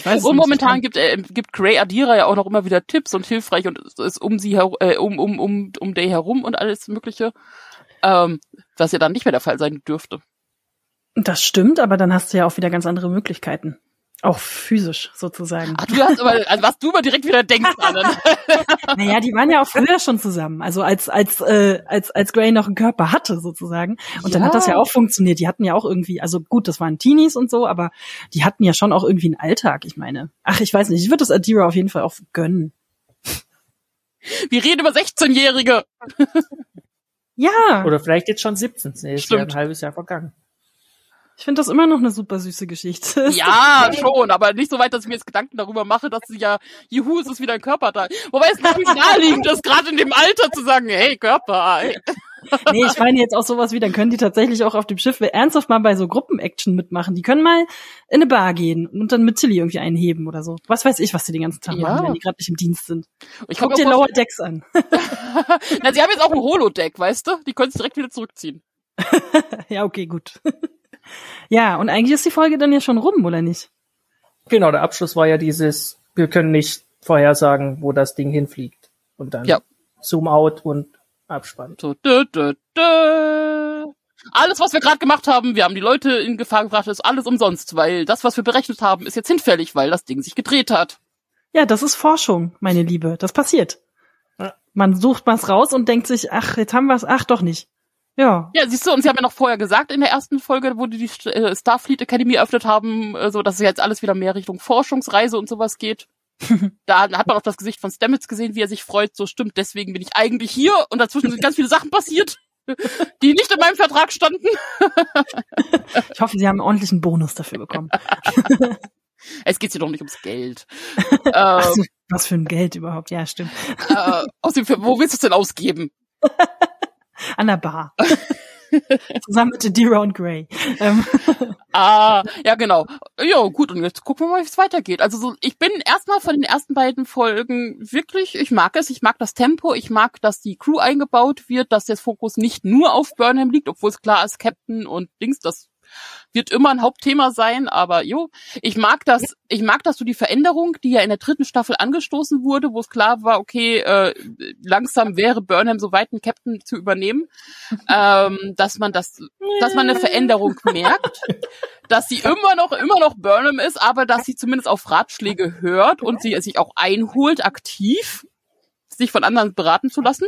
Ich weiß und momentan gibt, äh, gibt Gray Adira ja auch noch immer wieder Tipps und hilfreich und ist um sie her äh, um um um um Day herum und alles Mögliche, ähm, was ja dann nicht mehr der Fall sein dürfte. Das stimmt, aber dann hast du ja auch wieder ganz andere Möglichkeiten. Auch physisch sozusagen. Ach, du hast aber, also was du immer direkt wieder denkst, Anne. *laughs* naja, die waren ja auch früher schon zusammen. Also als als äh, als als Gray noch einen Körper hatte sozusagen. Und ja. dann hat das ja auch funktioniert. Die hatten ja auch irgendwie, also gut, das waren Teenies und so, aber die hatten ja schon auch irgendwie einen Alltag. Ich meine, ach, ich weiß nicht. Ich würde das Adira auf jeden Fall auch gönnen. Wir reden über 16-Jährige. ja. Oder vielleicht jetzt schon 17. Nee, ist ja ein halbes Jahr vergangen. Ich finde das immer noch eine super süße Geschichte. Ja, *laughs* schon, aber nicht so weit, dass ich mir jetzt Gedanken darüber mache, dass sie ja, juhu, es ist wieder ein Körper da. Wobei es natürlich naheliegend ist, gerade in dem Alter zu sagen, hey, Körper, hey. nee, ich meine jetzt auch sowas wie, dann können die tatsächlich auch auf dem Schiff ernsthaft mal bei so Gruppen-Action mitmachen. Die können mal in eine Bar gehen und dann mit Tilly irgendwie einheben oder so. Was weiß ich, was die den ganzen Tag ja. machen, wenn die gerade nicht im Dienst sind. Ich Guck dir Lower Decks an. *laughs* Na, sie haben jetzt auch ein Holodeck, weißt du? Die können es direkt wieder zurückziehen. *laughs* ja, okay, gut. Ja, und eigentlich ist die Folge dann ja schon rum, oder nicht? Genau, der Abschluss war ja dieses, wir können nicht vorhersagen, wo das Ding hinfliegt. Und dann ja. Zoom out und Abspann. So, dö, dö, dö. Alles, was wir gerade gemacht haben, wir haben die Leute in Gefahr gebracht, ist alles umsonst, weil das, was wir berechnet haben, ist jetzt hinfällig, weil das Ding sich gedreht hat. Ja, das ist Forschung, meine Liebe. Das passiert. Man sucht was raus und denkt sich, ach, jetzt haben wir es, ach, doch nicht. Ja. Ja, siehst du, und sie haben ja noch vorher gesagt in der ersten Folge, wo die die äh, Starfleet Academy eröffnet haben, äh, so dass es jetzt alles wieder mehr Richtung Forschungsreise und sowas geht. *laughs* da hat man auch das Gesicht von Stamets gesehen, wie er sich freut. So stimmt, deswegen bin ich eigentlich hier und dazwischen sind ganz viele Sachen passiert, die nicht in meinem Vertrag standen. *laughs* ich hoffe, sie haben einen ordentlichen Bonus dafür bekommen. *laughs* es geht hier doch nicht ums Geld. ähm, was für ein Geld überhaupt? Ja, stimmt. Äh, außerdem, wo willst du es denn ausgeben? An der Bar. Zusammen mit Dira und Gray. Ähm. Ah, ja, genau. Ja, gut, und jetzt gucken wir mal, wie es weitergeht. Also so, ich bin erstmal von den ersten beiden Folgen wirklich, ich mag es, ich mag das Tempo, ich mag, dass die Crew eingebaut wird, dass der Fokus nicht nur auf Burnham liegt, obwohl es klar ist, Captain und Dings, das wird immer ein Hauptthema sein, aber jo, ich mag das, ich mag dass du die Veränderung, die ja in der dritten Staffel angestoßen wurde, wo es klar war, okay, äh, langsam wäre Burnham so weit, einen Captain zu übernehmen, *laughs* ähm, dass man das, dass man eine Veränderung *laughs* merkt, dass sie immer noch, immer noch Burnham ist, aber dass sie zumindest auf Ratschläge hört und sie sich auch einholt, aktiv, sich von anderen beraten zu lassen.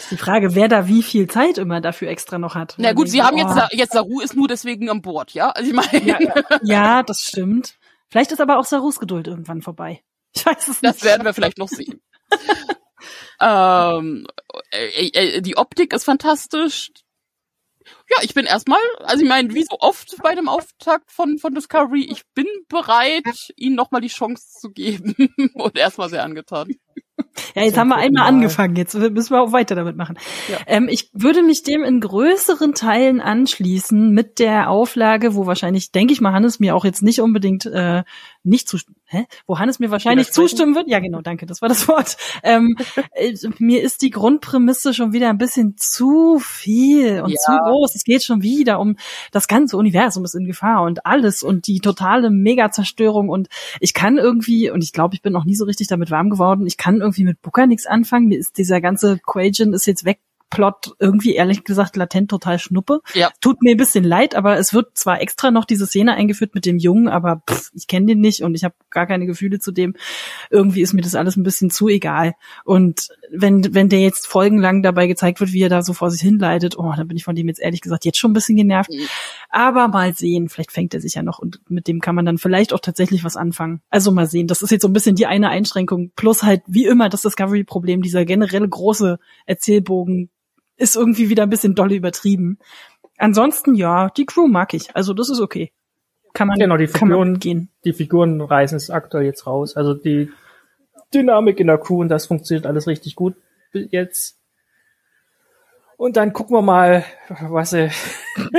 Ist die Frage, wer da wie viel Zeit immer dafür extra noch hat. Na gut, sie haben jetzt, oh. jetzt Saru ist nur deswegen an Bord, ja? Also ich meine. Ja, ja, das stimmt. Vielleicht ist aber auch Sarus Geduld irgendwann vorbei. Ich weiß es nicht. Das werden wir vielleicht noch sehen. *laughs* ähm, äh, äh, die Optik ist fantastisch. Ja, ich bin erstmal, also ich meine, wie so oft bei dem Auftakt von, von Discovery, ich bin bereit, ihnen nochmal die Chance zu geben *laughs* und erstmal sehr angetan. Ja, jetzt haben wir einmal mal. angefangen, jetzt müssen wir auch weiter damit machen. Ja. Ähm, ich würde mich dem in größeren Teilen anschließen mit der Auflage, wo wahrscheinlich, denke ich mal, Hannes mir auch jetzt nicht unbedingt äh, nicht zu hä? wo Hannes mir wahrscheinlich zustimmen wird. Ja, genau, danke, das war das Wort. Ähm, *laughs* äh, mir ist die Grundprämisse schon wieder ein bisschen zu viel und ja. zu groß. Es geht schon wieder um das ganze Universum ist in Gefahr und alles und die totale Mega-Zerstörung und ich kann irgendwie, und ich glaube, ich bin noch nie so richtig damit warm geworden, ich kann irgendwie mit Booker nichts anfangen. Mir ist dieser ganze Quagen ist jetzt weg Plot irgendwie ehrlich gesagt latent total schnuppe. Ja. Tut mir ein bisschen leid, aber es wird zwar extra noch diese Szene eingeführt mit dem Jungen, aber pff, ich kenne den nicht und ich habe gar keine Gefühle zu dem. Irgendwie ist mir das alles ein bisschen zu egal. Und wenn wenn der jetzt folgenlang dabei gezeigt wird, wie er da so vor sich hinleidet, oh, dann bin ich von dem jetzt ehrlich gesagt jetzt schon ein bisschen genervt. Mhm. Aber mal sehen, vielleicht fängt er sich ja noch und mit dem kann man dann vielleicht auch tatsächlich was anfangen. Also mal sehen, das ist jetzt so ein bisschen die eine Einschränkung. Plus halt wie immer das Discovery-Problem, dieser generelle große Erzählbogen ist irgendwie wieder ein bisschen doll übertrieben. Ansonsten ja, die Crew mag ich. Also das ist okay. Kann man, genau, die Figuren, gehen. Die Figuren reisen es aktuell jetzt raus. Also die Dynamik in der Crew und das funktioniert alles richtig gut jetzt. Und dann gucken wir mal, was sie,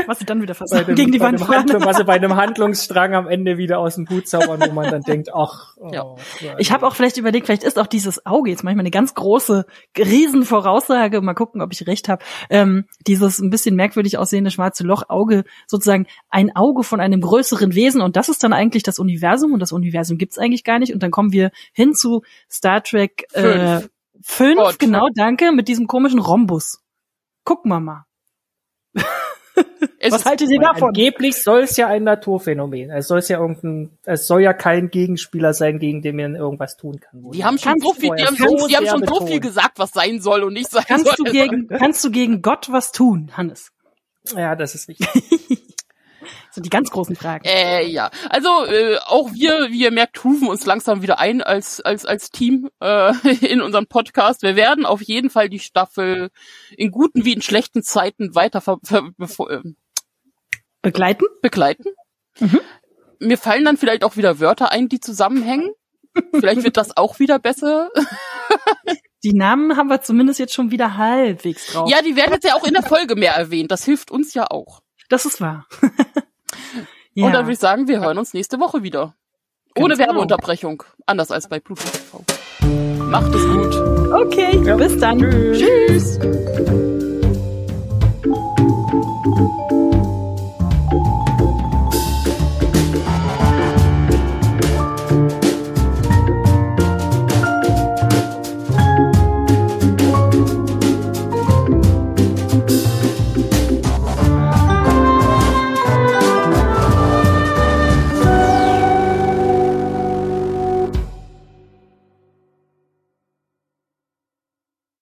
was sie dann wieder *laughs* versuchen, gegen die Wand Handlung, was sie bei einem *laughs* Handlungsstrang am Ende wieder aus dem Hut zaubern, wo man dann denkt, ach. Oh, ja. Ich habe auch vielleicht überlegt, vielleicht ist auch dieses Auge jetzt manchmal eine ganz große Riesenvoraussage. Mal gucken, ob ich recht habe. Ähm, dieses ein bisschen merkwürdig aussehende schwarze Loch Auge sozusagen ein Auge von einem größeren Wesen und das ist dann eigentlich das Universum und das Universum gibt's eigentlich gar nicht und dann kommen wir hin zu Star Trek äh, fünf, genau, danke, mit diesem komischen Rhombus. Gucken wir mal. *laughs* Was haltet ihr davon? Angeblich soll es ja ein Naturphänomen. Es soll ja irgendein, es soll ja kein Gegenspieler sein, gegen den man irgendwas tun kann. Die haben schon so viel, die haben, so, die haben schon so viel gesagt, was sein soll und nicht sein kannst soll. Du gegen, kannst du gegen Gott was tun, Hannes? Ja, das ist richtig. *laughs* sind die ganz großen Fragen. Äh, ja, also äh, auch wir, wie ihr merkt, rufen uns langsam wieder ein als als als Team äh, *laughs* in unserem Podcast. Wir werden auf jeden Fall die Staffel in guten wie in schlechten Zeiten weiter ver, ver, äh, begleiten. Begleiten. Mhm. Mir fallen dann vielleicht auch wieder Wörter ein, die zusammenhängen. Vielleicht wird das auch wieder besser. *laughs* Die Namen haben wir zumindest jetzt schon wieder halbwegs drauf. Ja, die werden jetzt ja auch in der Folge mehr erwähnt. Das hilft uns ja auch. Das ist wahr. *laughs* Ja. Und dann würde ich sagen, wir hören uns nächste Woche wieder. Ohne genau. Werbeunterbrechung. Anders als bei Bluetooth TV. Macht es gut. Okay, ja. bis dann. Tschüss. Tschüss.